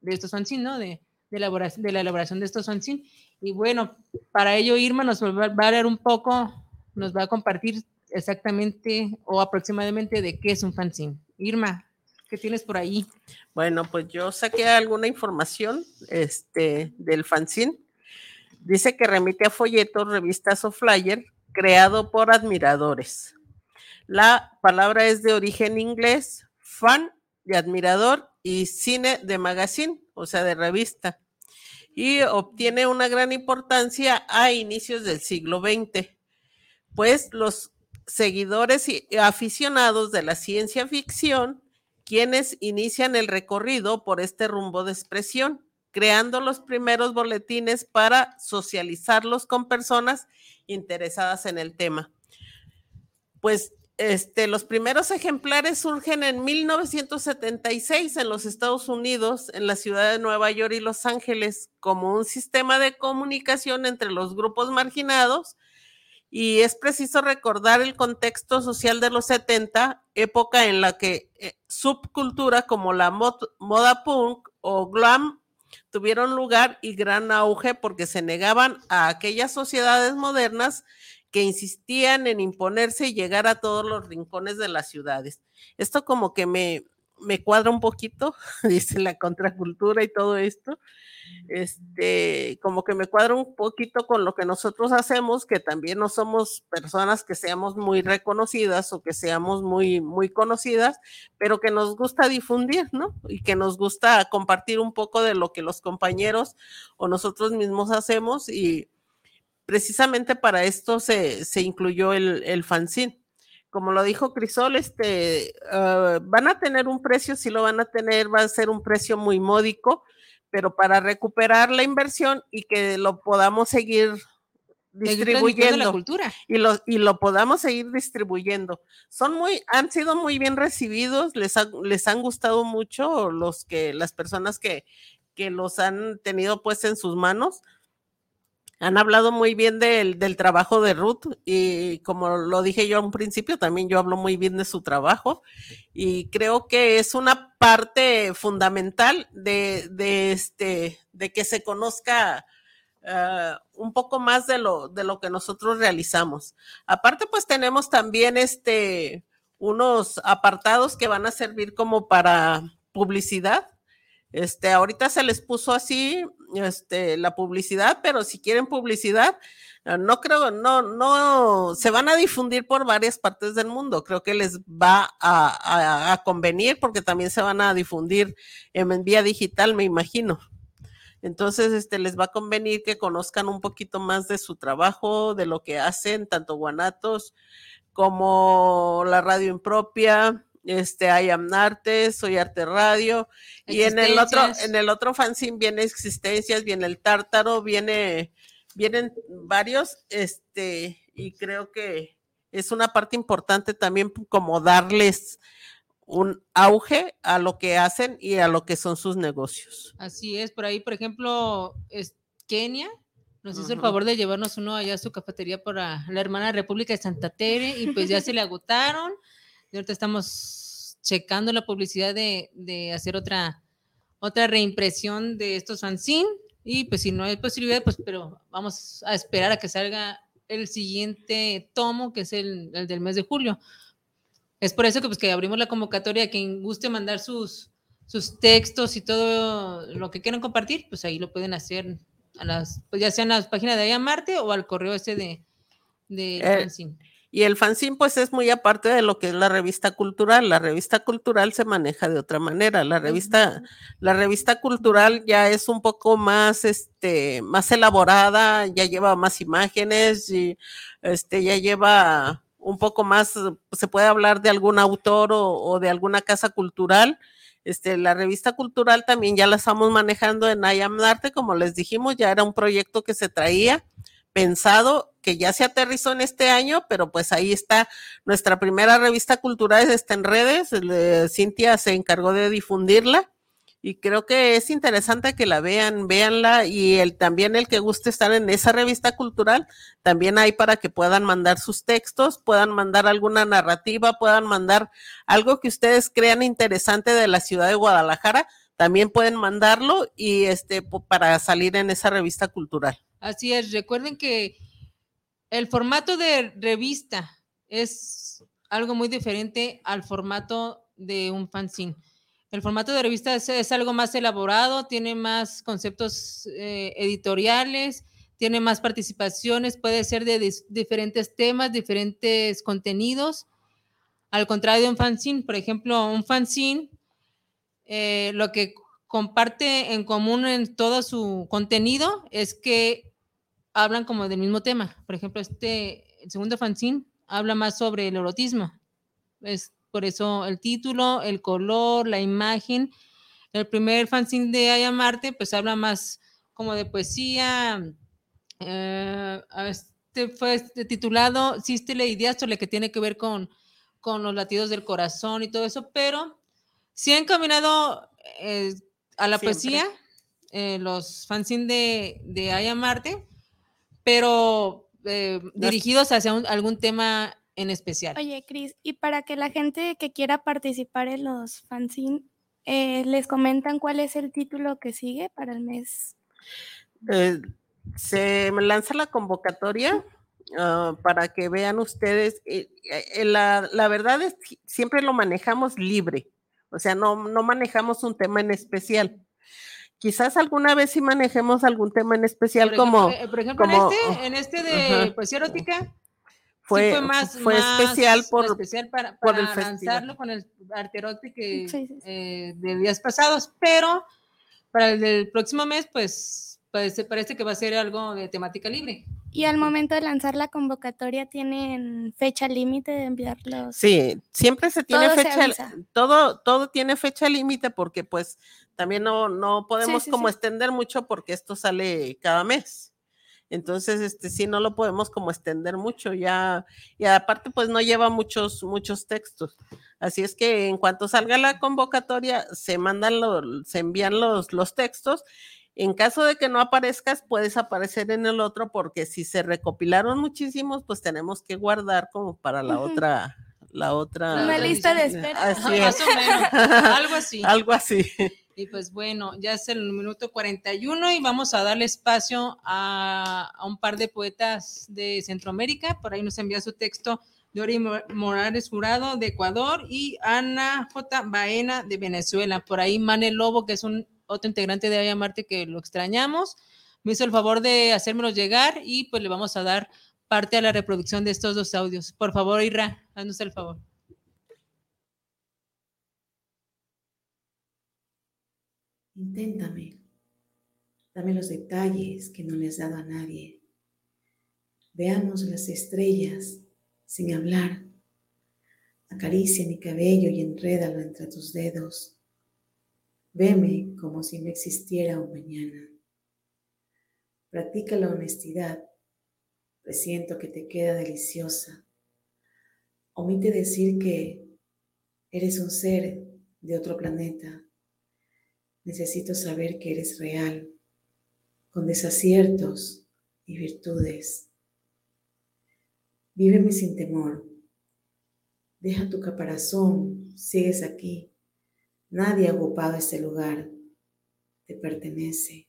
de estos fanzines, ¿no? De, de, la elaboración de estos fanzines. Y bueno, para ello Irma nos va, va a hablar un poco, nos va a compartir exactamente o aproximadamente de qué es un fanzine. Irma, ¿qué tienes por ahí? Bueno, pues yo saqué alguna información este, del fanzine. Dice que remite a folletos, revistas o flyer creado por admiradores. La palabra es de origen inglés, fan de admirador y cine de magazine, o sea, de revista. Y obtiene una gran importancia a inicios del siglo XX, pues los seguidores y aficionados de la ciencia ficción, quienes inician el recorrido por este rumbo de expresión, creando los primeros boletines para socializarlos con personas interesadas en el tema. Pues este, los primeros ejemplares surgen en 1976 en los Estados Unidos, en la ciudad de Nueva York y Los Ángeles, como un sistema de comunicación entre los grupos marginados. Y es preciso recordar el contexto social de los 70, época en la que eh, subcultura como la moda punk o glam tuvieron lugar y gran auge porque se negaban a aquellas sociedades modernas que insistían en imponerse y llegar a todos los rincones de las ciudades. Esto como que me, me cuadra un poquito, dice la contracultura y todo esto, este, como que me cuadra un poquito con lo que nosotros hacemos, que también no somos personas que seamos muy reconocidas o que seamos muy, muy conocidas, pero que nos gusta difundir, ¿no? Y que nos gusta compartir un poco de lo que los compañeros o nosotros mismos hacemos y precisamente para esto se, incluyó el, el fanzine como lo dijo Crisol, este, ah, van a tener un precio, sí lo van a tener, va a ser un precio muy módico, pero para recuperar la inversión y que lo podamos seguir distribuyendo la cultura. y lo y lo podamos seguir distribuyendo. Son muy han sido muy bien recibidos, les les han gustado mucho los que las personas que que los han tenido pues en sus manos han hablado muy bien del, trabajo de Ruth y como lo dije yo a un principio, también yo hablo muy bien de su trabajo y creo que es una parte fundamental de, este, de que se conozca ah, un poco más de lo, de lo que nosotros realizamos. Aparte, pues tenemos también este, unos apartados que van a servir como para publicidad este, ahorita se les puso así, este, la publicidad, pero si quieren publicidad, ah, no creo, no, no, se van a difundir por varias partes del mundo. Creo que les va a, convenir porque también se van a difundir en vía digital, me imagino. Entonces, este, les va a convenir que conozcan un poquito más de su trabajo, de lo que hacen, tanto Guanatos como la radio impropia, este, hay Amnarte, Soy Arte Radio, y en el otro, en el otro fanzine viene Existencias, viene el Tártaro, viene, vienen varios, este, y creo que es una parte importante también como darles un auge a lo que hacen y a lo que son sus negocios. Así es, por ahí, por ejemplo, es Kenia, nos hizo el favor de llevarnos uno allá a su cafetería para la hermana República de Santa Tere y pues ya se le agotaron. Y ahorita estamos checando la publicidad de, hacer otra, otra reimpresión de estos fanzine. Y pues si no hay posibilidad, pues pero vamos a esperar a que salga el siguiente tomo, que es el, del mes de julio. Es por eso que, pues, que abrimos la convocatoria. Quien guste mandar sus, sus textos y todo lo que quieran compartir, pues ahí lo pueden hacer a las, pues ya sea en las páginas de Aya Marte o al correo ese de, de eh, fanzine. Y el fanzine, pues, es muy aparte de lo que es la revista cultural. La revista cultural se maneja de otra manera. La revista, la revista cultural ya es un poco más, este, más elaborada, ya lleva más imágenes y, este, ya lleva un poco más, se puede hablar de algún autor o, de alguna casa cultural. Este, la revista cultural también ya la estamos manejando en IAM Arte, como les dijimos, ya era un proyecto que se traía pensado que ya se aterrizó en este año, pero pues ahí está nuestra primera revista cultural, está en redes, Cintia se encargó de difundirla y creo que es interesante que la vean, véanla y el, también el que guste estar en esa revista cultural, también hay para que puedan mandar sus textos, puedan mandar alguna narrativa, puedan mandar algo que ustedes crean interesante de la ciudad de Guadalajara, también pueden mandarlo y este para salir en esa revista cultural. Así es, recuerden que el formato de revista es algo muy diferente al formato de un fanzine. El formato de revista es, algo más elaborado, tiene más conceptos eh, editoriales, tiene más participaciones, puede ser de diferentes temas, diferentes contenidos. Al contrario de un fanzine, por ejemplo, un fanzine, eh, lo que comparte en común en todo su contenido es que hablan como del mismo tema. Por ejemplo, este, el segundo fanzine habla más sobre el erotismo. Es por eso el título, el color, la imagen. El primer fanzine de Ayamarte, pues habla más como de poesía. Eh, este fue titulado Sístele y Diástole, que tiene que ver con, con los latidos del corazón y todo eso, pero sí han encaminado eh, a la poesía eh, los fanzines de, de Ayamarte, pero dirigidos hacia algún tema en especial. Oye, Cris, y para que la gente que quiera participar en los fanzines, eh, ¿les comentan cuál es el título que sigue para el mes? Eh, se lanza la convocatoria ah, para que vean ustedes. Eh, la, la, verdad es que siempre lo manejamos libre, o sea, no, no manejamos un tema en especial quizás alguna vez sí manejemos algún tema en especial como por ejemplo en este en este de poesía erótica fue, fue, más, fue especial por, especial para, para el lanzarlo con el arterote que eh, de días pasados, pero para el del próximo mes, pues parece, parece que va a ser algo de temática libre. Y al momento de lanzar la convocatoria, ¿tienen fecha límite de enviarlos? Sí, siempre se tiene fecha, todo, todo tiene fecha límite porque pues también no, no podemos como extender mucho porque esto sale cada mes. Entonces, este sí, no lo podemos como extender mucho ya. Y aparte, pues no lleva muchos, muchos textos. Así es que en cuanto salga la convocatoria, se mandan los, se envían los, los textos. En caso de que no aparezcas, puedes aparecer en el otro, porque si se recopilaron muchísimos, pues tenemos que guardar como para la otra, la otra. Una lista de espera. Más o menos. Algo así. Algo así. Y pues bueno, ya es el minuto 41 y vamos a darle espacio a, un par de poetas de Centroamérica. Por ahí nos envía su texto Dori Morales Jurado de Ecuador y Ana J. Baena de Venezuela. Por ahí Mane Lobo, que es un otro integrante de Aya Marte que lo extrañamos, me hizo el favor de hacérmelo llegar y pues le vamos a dar parte a la reproducción de estos dos audios. Por favor, Ira, haznos el favor. Inténtame. Dame los detalles que no le has dado a nadie. Veamos las estrellas sin hablar. Acaricia mi cabello y enrédalo entre tus dedos. Veme como si no existiera un mañana. Practica la honestidad. Presiento que te queda deliciosa. Omite decir que eres un ser de otro planeta Necesito saber que eres real, con desaciertos y virtudes. Víveme sin temor. Deja tu caparazón, sigues aquí. Nadie ha ocupado este lugar. Te pertenece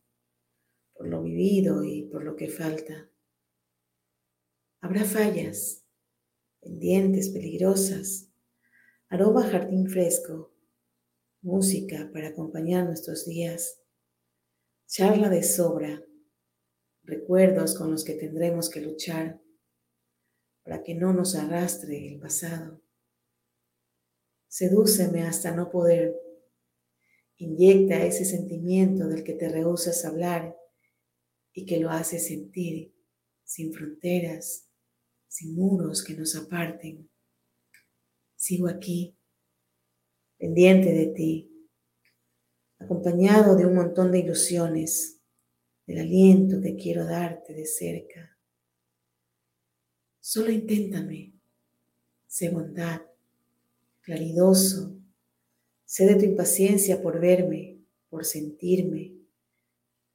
por lo vivido y por lo que falta. Habrá fallas, pendientes, peligrosas, aroma jardín fresco, música para acompañar nuestros días, charla de sobra, recuerdos con los que tendremos que luchar para que no nos arrastre el pasado. Sedúceme hasta no poder. Inyecta ese sentimiento del que te rehusas hablar y que lo hace sentir sin fronteras, sin muros que nos aparten. Sigo aquí pendiente de ti, acompañado de un montón de ilusiones, del aliento que quiero darte de cerca. Solo inténtame, sé bondad, claridoso, sé de tu impaciencia por verme, por sentirme.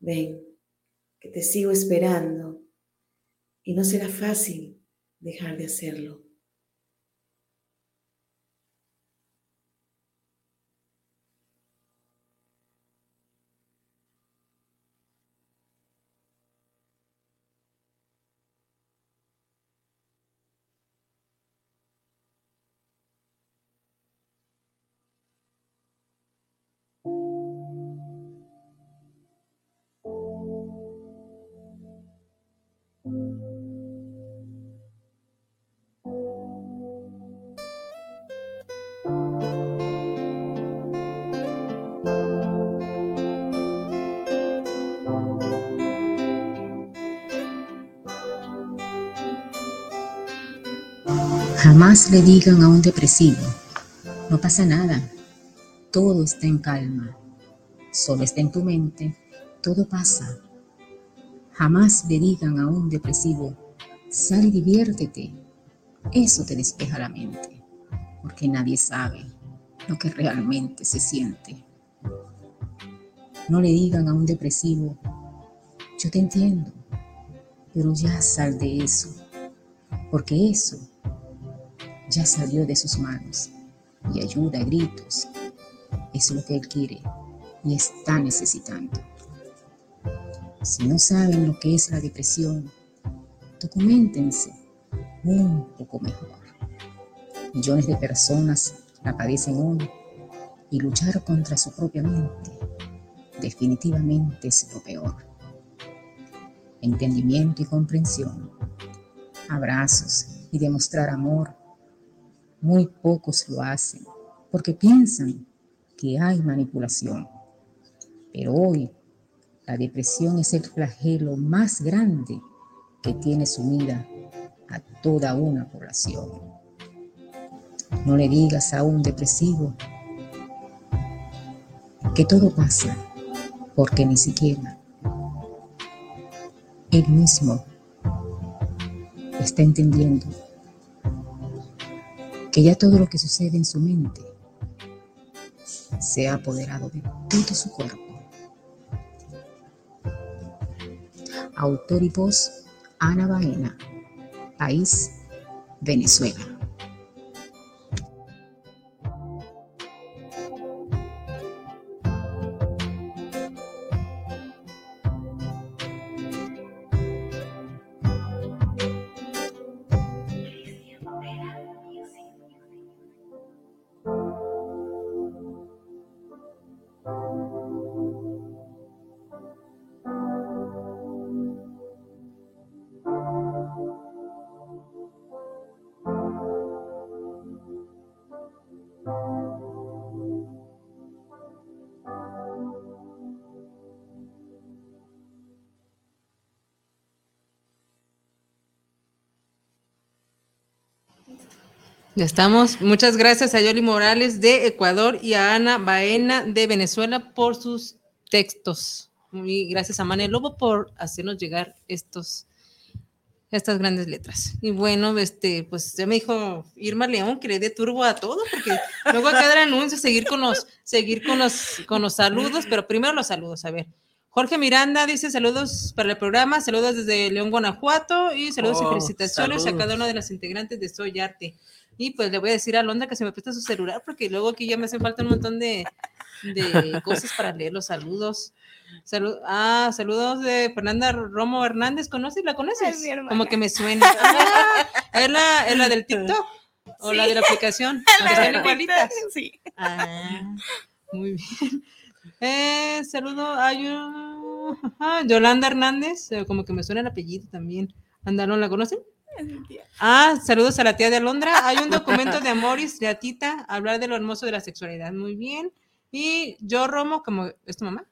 Ven, que te sigo esperando y no será fácil dejar de hacerlo. Jamás le digan a un depresivo, no pasa nada, todo está en calma, solo está en tu mente, todo pasa. Jamás le digan a un depresivo, sal y diviértete, eso te despeja la mente, porque nadie sabe lo que realmente se siente. No le digan a un depresivo, yo te entiendo, pero ya sal de eso, porque eso ya salió de sus manos y ayuda a gritos. es lo que él quiere y está necesitando. Si no saben lo que es la depresión, documentense un poco mejor. Millones de personas la padecen hoy y luchar contra su propia mente definitivamente es lo peor. Entendimiento y comprensión, abrazos y demostrar amor, muy pocos lo hacen porque piensan que hay manipulación. Pero hoy la depresión es el flagelo más grande que tiene sumida a toda una población. No le digas a un depresivo que todo pasa porque ni siquiera él mismo está entendiendo que ya todo lo que sucede en su mente se ha apoderado de todo su cuerpo. Autor y voz, Ana Baena, país, Venezuela. Ya estamos. Muchas gracias a Yoli Morales de Ecuador y a Ana Baena de Venezuela por sus textos. Y gracias a Manuel Lobo por hacernos llegar estos, estas grandes letras. Y bueno, este, pues ya me dijo Irma León que le dé turbo a todo, porque luego a cada anuncio seguir con los, seguir con los, con los saludos, pero primero los saludos, a ver. Jorge Miranda dice saludos para el programa, saludos desde León, Guanajuato, y saludos y Oh, felicitaciones a cada uno de las integrantes de Soy Arte. Y pues le voy a decir a Londra que se me presta su celular, porque luego aquí ya me hacen falta un montón de, de cosas para leer los saludos. Salud, ah, saludos de Fernanda Romo Hernández, ¿conoces? ¿La conoces? Como que me suena. ¿Es la, es la del TikTok? ¿O la de la aplicación? La están igualitas. Sí. Ah, muy bien. Eh, saludo a Yo- ajá, Yolanda Hernández, eh, como que me suena el apellido también. Andaron, ¿la conocen? Ah, saludos a la tía de Alondra. Hay un documento de Amoris, de Atita, hablar de lo hermoso de la sexualidad. Muy bien. Y yo, Romo, como, ¿es tu mamá?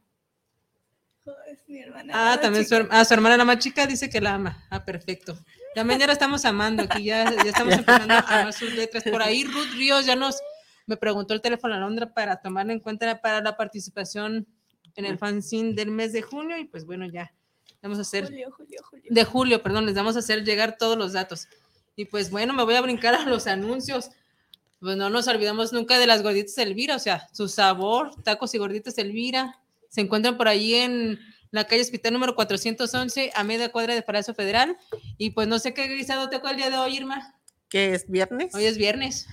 Oh, Es mi hermana. Ah, la también su, chica. ah, su hermana la más chica dice que la ama. Ah, perfecto. También ya la estamos amando aquí, ya, ya estamos empezando a amar sus letras. Por ahí Ruth Ríos ya nos me preguntó el teléfono a Alondra para tomarla en cuenta para la participación en el fanzine del mes de junio y pues bueno, ya vamos a hacer Julio, Julio, Julio. de julio, perdón, les vamos a hacer llegar todos los datos. Y pues bueno, me voy a brincar a los anuncios. Pues no nos olvidamos nunca de las gorditas Elvira, o sea, su sabor, tacos y gorditas Elvira. Se encuentran por ahí en la calle Hospital número 411, a media cuadra de Palacio Federal. Y pues no sé qué guisado te el día de hoy, Irma. ¿Qué es viernes? Hoy es viernes.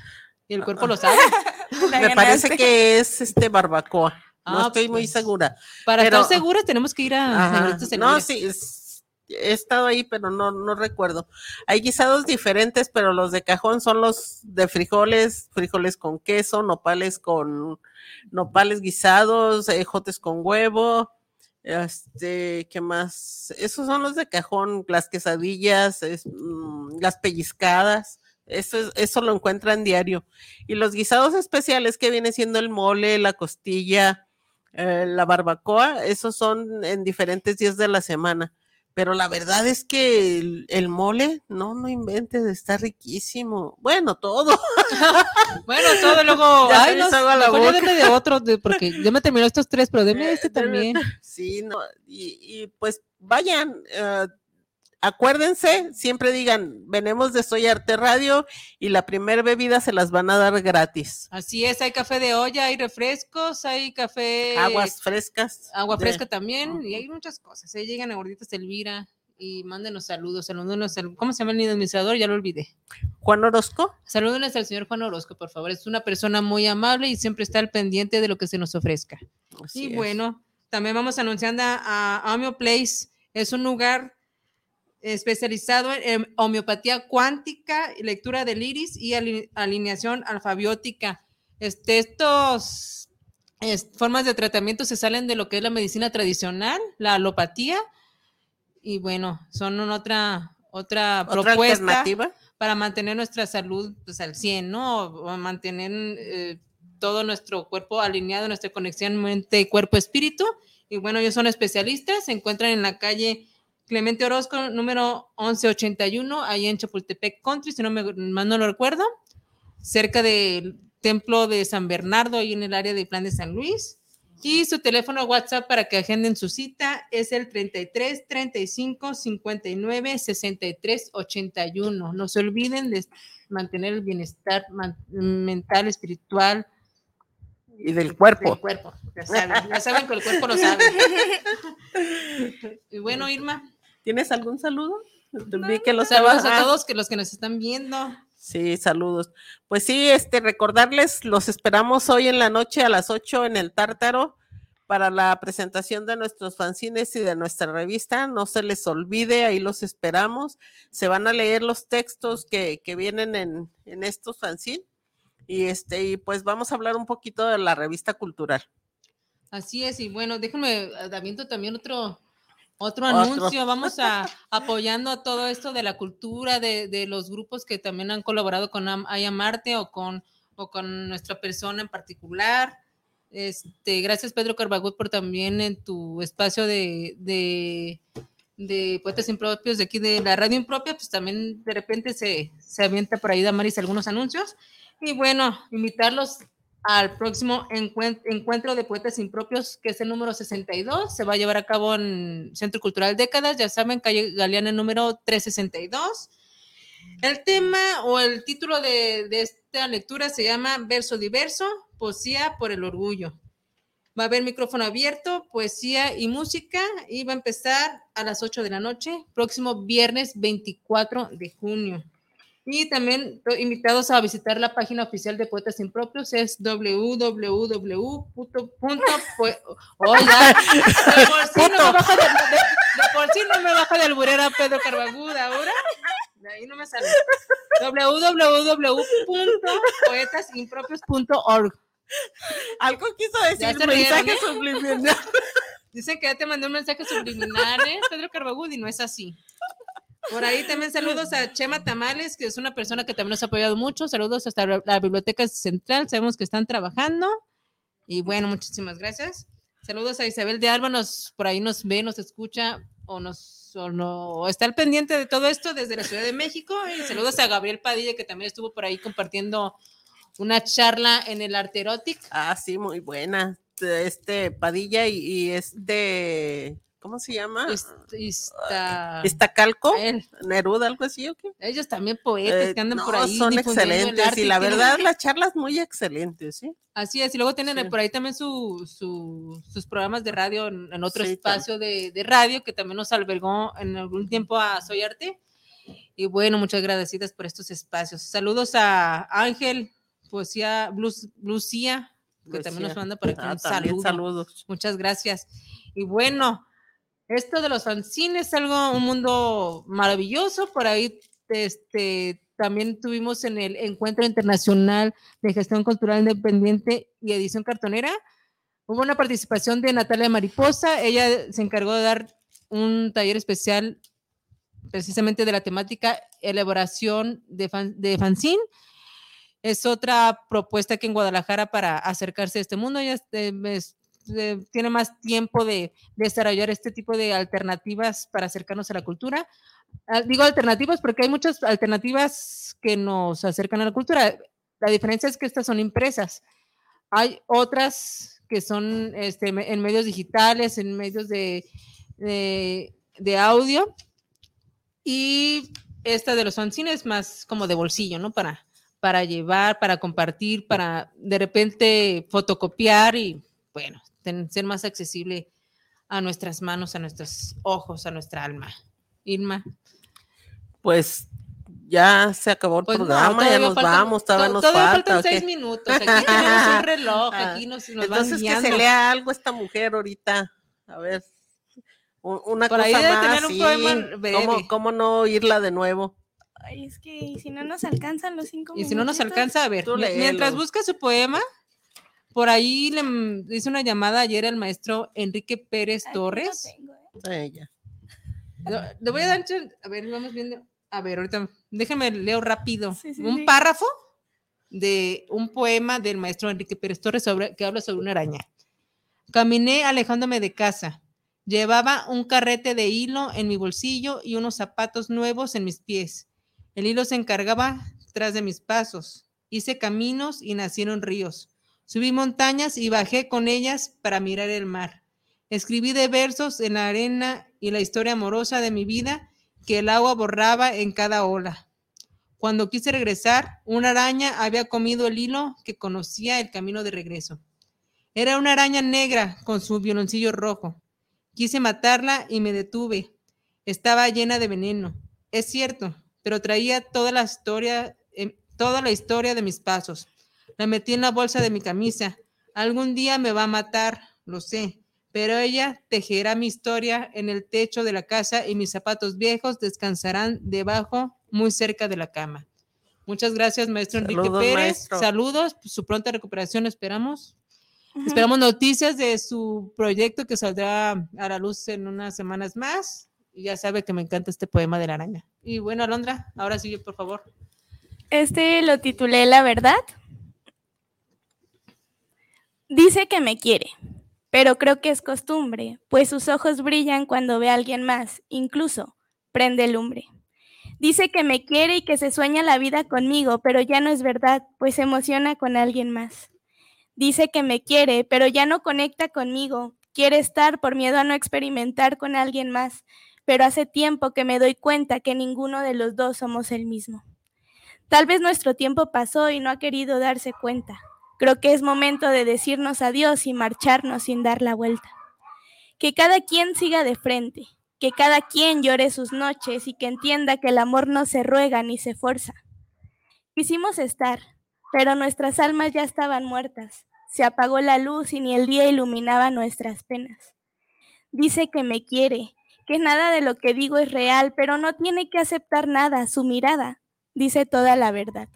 Y el cuerpo lo sabe. Me parece que es este barbacoa. No Ah, estoy muy pues, segura. Para Pero- estar seguras tenemos que ir a Ajá. No, sí, es- he estado ahí, pero no, no recuerdo. Hay guisados diferentes, pero los de cajón son los de frijoles, frijoles con queso, nopales con nopales guisados, ejotes con huevo, este, ¿qué más? Esos son los de cajón, las quesadillas, es, mm, las pellizcadas. Eso, es- eso lo encuentran diario. Y los guisados especiales que viene siendo el mole, la costilla, eh, la barbacoa, esos son en diferentes días de la semana. pero la verdad es que el, el mole, no, no inventes, está riquísimo. Bueno, todo. Bueno, todo luego. Ya Ay, no, agua la boca. de otro, de- porque ya me terminó estos tres, pero deme este también. Sí, no, y, y pues vayan, eh, acuérdense, siempre digan, venimos de Soy Arte Radio y la primer bebida se las van a dar gratis. Así es, hay café de olla, hay refrescos, hay café. Aguas frescas. Agua de- fresca también, y hay muchas cosas. Ahí llegan a Gorditas Elvira y mándenos saludos. Salúdenos al, ¿cómo se llama el administrador? Ya lo olvidé. Juan Orozco. Salúdenos al señor Juan Orozco, por favor. Es una persona muy amable y siempre está al pendiente de lo que se nos ofrezca. Así y es. bueno, también vamos anunciando a, a Homeo Place. Es un lugar especializado en homeopatía cuántica, lectura del iris y ali- alineación alfabiótica. Este, estos es- formas de tratamiento se salen de lo que es la medicina tradicional, la alopatía, y bueno, son una otra, otra, Otra propuesta alternativa. para mantener nuestra salud pues, al 100, ¿no? O mantener eh, todo nuestro cuerpo alineado, nuestra conexión mente, cuerpo, espíritu. Y bueno, ellos son especialistas, se encuentran en la calle Clemente Orozco, número 1181, ahí en Chapultepec Country, si no me mal no lo recuerdo, cerca del templo de San Bernardo, ahí en el área de Plan de San Luis. Y su teléfono WhatsApp para que agenden su cita es el 33 35 59 63 81. No se olviden de mantener el bienestar mental, espiritual. Y del cuerpo. Del cuerpo. Ya saben, ya saben que el cuerpo lo sabe. Y bueno, Irma. ¿Tienes algún saludo? Vi que los Saludos a todos que los que nos están viendo. Sí, saludos. Pues sí, este, recordarles, los esperamos hoy en la noche a las 8 en el Tártaro para la presentación de nuestros fanzines y de nuestra revista. No se les olvide, ahí los esperamos. Se van a leer los textos que, que vienen en, en estos fanzines. Y este, y pues vamos a hablar un poquito de la revista cultural. Así es, y bueno, déjenme, eh, aviento también otro, otro Otro. anuncio. Vamos a apoyando a todo esto de la cultura, de, de los grupos que también han colaborado con Aya Marte o con, o con nuestra persona en particular. Este, gracias Pedro Carbagut por también en tu espacio de, de, de poetas impropios de aquí de la radio impropia, pues también de repente se, se avienta por ahí Damaris algunos anuncios. Y bueno, invitarlos al próximo encuen- encuentro de poetas impropios, que es el número 62. Se va a llevar a cabo en Centro Cultural Décadas, ya saben, calle Galeana número 362. El tema o el título de, de esta lectura se llama Verso Diverso, Poesía por el Orgullo. Va a haber micrófono abierto, poesía y música, y va a empezar a las 8 de la noche, próximo viernes 24 de junio. Y también to- invitados a visitar la página oficial de Poetas Impropios, es www. Oiga, de por sí no me baja de, de- de por sí no me baja de alburera Pedro Carbaguda ahora. De ahí no me sale. www.poetasimpropios.org. Algo quiso decir, mensaje ¿eh? subliminal. Dicen que ya te mandé un mensaje subliminal, ¿eh? Pedro Carbagud, y no es así. Por ahí también saludos a Chema Tamales, que es una persona que también nos ha apoyado mucho. Saludos hasta la Biblioteca Central, sabemos que están trabajando. Y bueno, muchísimas gracias. Saludos a Isabel de Alba, nos, por ahí nos ve, nos escucha o nos o no, está al pendiente de todo esto desde la Ciudad de México. Y saludos a Gabriel Padilla, que también estuvo por ahí compartiendo una charla en el Arte Erotic. Ah, sí, muy buena. Este Padilla y este, ¿cómo se llama? Ista- Iztacalco. Neruda, algo así, ¿o qué? Ellos también poetas Eh, que andan no, por ahí. son excelentes y la tienen- verdad las charlas muy excelentes, ¿sí? Así es, y luego tienen Sí. por ahí también su, su- sus programas de radio en, en otro Sí, espacio de, de radio que también nos albergó en algún tiempo a Soy Arte. Y bueno, muchas agradecidas por estos espacios. Saludos a Ángel, Poesía, Blues, Lucía, que también nos Lucía. manda por aquí Ah, un saludo. saludos. Muchas gracias. Y bueno, esto de los fanzines es algo, un mundo maravilloso. Por ahí, este, también tuvimos en el Encuentro Internacional de Gestión Cultural Independiente y Edición Cartonera. Hubo una participación de Natalia Mariposa. Ella se encargó de dar un taller especial precisamente de la temática elaboración de, fan, fanzine. Es otra propuesta que en Guadalajara para acercarse a este mundo. Ella este, es- tiene más tiempo de, de desarrollar este tipo de alternativas para acercarnos a la cultura. Ah, digo alternativas porque hay muchas alternativas que nos acercan a la cultura. La diferencia es que estas son impresas. Hay otras que son este, en medios digitales, en medios de, audio. Y esta de los fanzines más como de bolsillo, ¿no? Para llevar, para compartir, para de repente fotocopiar y, bueno, ten- ser más accesible a nuestras manos, a nuestros ojos, a nuestra alma. Irma. Pues ya se acabó el Pues no, programa, ya nos faltan- vamos, todavía to- nos todavía falta. faltan seis minutos. Aquí tenemos un reloj, aquí nos, nos van Entonces que se lea algo esta mujer ahorita. A ver. Una Por ahí cosa debe más, tener un sí. poema ¿Cómo, breve. cómo no oírla de nuevo? Ay, es que ¿y si no nos alcanzan los cinco Y si no nos alcanza, a ver, mientras busca su poema, por ahí le m- hice una llamada ayer al maestro Enrique Pérez Torres. tengo, ¿eh? Ella. No, Le voy a dar, a ver, vamos viendo. A ver, ahorita, déjeme leo rápido. Sí, sí, un sí. párrafo de un poema del maestro Enrique Pérez Torres sobre, que habla sobre una araña. Caminé alejándome de casa. Llevaba un carrete de hilo en mi bolsillo y unos zapatos nuevos en mis pies. El hilo se encargaba tras de mis pasos. Hice caminos y nacieron ríos. Subí montañas y bajé con ellas para mirar el mar. Escribí de versos en la arena y la historia amorosa de mi vida que el agua borraba en cada ola. Cuando quise regresar, una araña había comido el hilo que conocía el camino de regreso. Era una araña negra con su violoncillo rojo. Quise matarla y me detuve. Estaba llena de veneno. Es cierto, pero traía toda la historia, eh, toda la historia de mis pasos. La metí en la bolsa de mi camisa. Algún día me va a matar, lo sé, pero ella tejerá mi historia en el techo de la casa y mis zapatos viejos descansarán debajo, muy cerca de la cama. Muchas gracias, maestro Enrique Saludos, Pérez. maestro. Saludos, su pronta recuperación esperamos. Esperamos noticias de su proyecto que saldrá a la luz en unas semanas más. Y ya sabe que me encanta este poema de la araña. Y bueno, Alondra, ahora sigue, por favor. Este lo titulé La verdad. Dice que me quiere, pero creo que es costumbre, pues sus ojos brillan cuando ve a alguien más, incluso prende lumbre. Dice que me quiere y que se sueña la vida conmigo, pero ya no es verdad, pues se emociona con alguien más. Dice que me quiere, pero ya no conecta conmigo, quiere estar por miedo a no experimentar con alguien más, pero hace tiempo que me doy cuenta que ninguno de los dos somos el mismo. Tal vez nuestro tiempo pasó y no ha querido darse cuenta. Creo que es momento de decirnos adiós y marcharnos sin dar la vuelta. Que cada quien siga de frente, que cada quien llore sus noches y que entienda que el amor no se ruega ni se forza. Quisimos estar, pero nuestras almas ya estaban muertas. Se apagó la luz y ni el día iluminaba nuestras penas. Dice que me quiere, que nada de lo que digo es real, pero no tiene que aceptar nada, su mirada dice toda la verdad.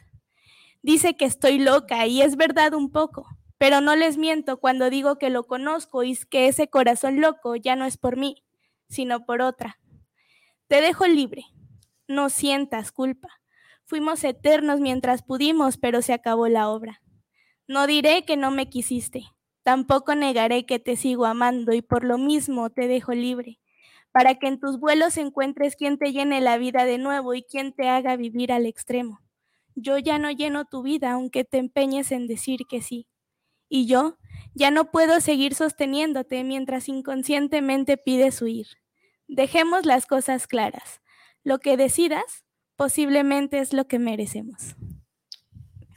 Dice que estoy loca y es verdad un poco, pero no les miento cuando digo que lo conozco y que ese corazón loco ya no es por mí, sino por otra. Te dejo libre, no sientas culpa. Fuimos eternos mientras pudimos, pero se acabó la obra. No diré que no me quisiste, tampoco negaré que te sigo amando y por lo mismo te dejo libre para que en tus vuelos encuentres quien te llene la vida de nuevo y quien te haga vivir al extremo. Yo ya no lleno tu vida aunque te empeñes en decir que sí. Y yo ya no puedo seguir sosteniéndote mientras inconscientemente pides huir. Dejemos las cosas claras. Lo que decidas posiblemente es lo que merecemos.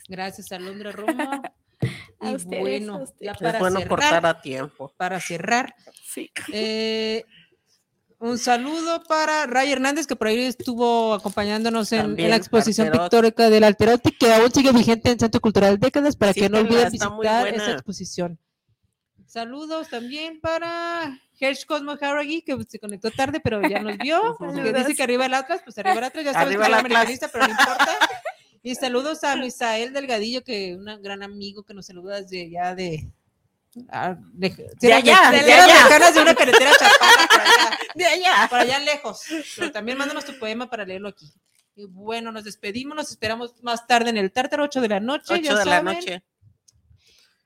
Gracias, Alondra Romo. A y ustedes, bueno, Es bueno cerrar, cortar a tiempo. para cerrar, Sí. eh, un saludo para Ray Hernández, que por ahí estuvo acompañándonos en, en la exposición Alterotti. pictórica del Alterotti, que aún sigue vigente en Centro Cultural Décadas, para que no olviden visitar esa exposición. Saludos también para Hersh Cosmo Haragi, que se conectó tarde, pero ya nos vio. que dice que arriba el Atlas, pues arriba el Atlas, ya sabes Arriba que es americanista, pero no importa. Y saludos a Misael Delgadillo, que un gran amigo que nos saluda desde ya de. Ah, de, De allá, de, allá. de una carretera chapada allá, De allá. por allá lejos. Pero también mándanos tu poema para leerlo aquí. Y bueno, nos despedimos, nos esperamos más tarde en el Tártaro, 8 de la noche. 8 ya de la noche.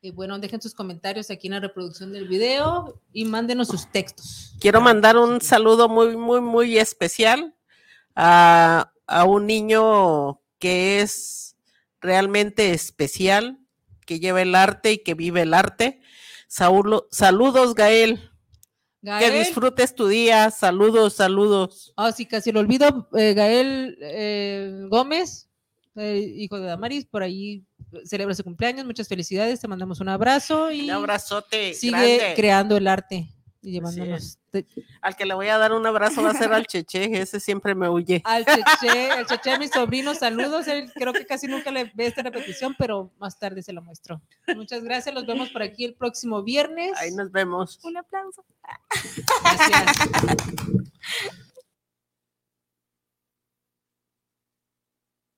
Y bueno, dejen sus comentarios aquí en la reproducción del video y mándenos sus textos. Quiero mandar un saludo muy, muy, muy especial a, a un niño que es realmente especial, que lleva el arte y que vive el arte. Saulo- saludos, Gael. Que disfrutes tu día. Saludos, saludos. Ah, sí, casi lo olvido. eh, Gael eh, Gómez, eh, hijo de Damaris, por ahí celebra su cumpleaños. Muchas felicidades. Te mandamos un abrazo y Un abrazote sigue grande. creando el arte llevándonos te- Al que le voy a dar un abrazo va a ser al Cheche, ese siempre me huye. al Cheche, al Cheche, mi sobrino, saludos. Él creo que casi nunca le ve esta repetición, pero más tarde se lo muestro. Muchas gracias. Los vemos por aquí el próximo viernes. Ahí nos vemos. Un aplauso. Gracias.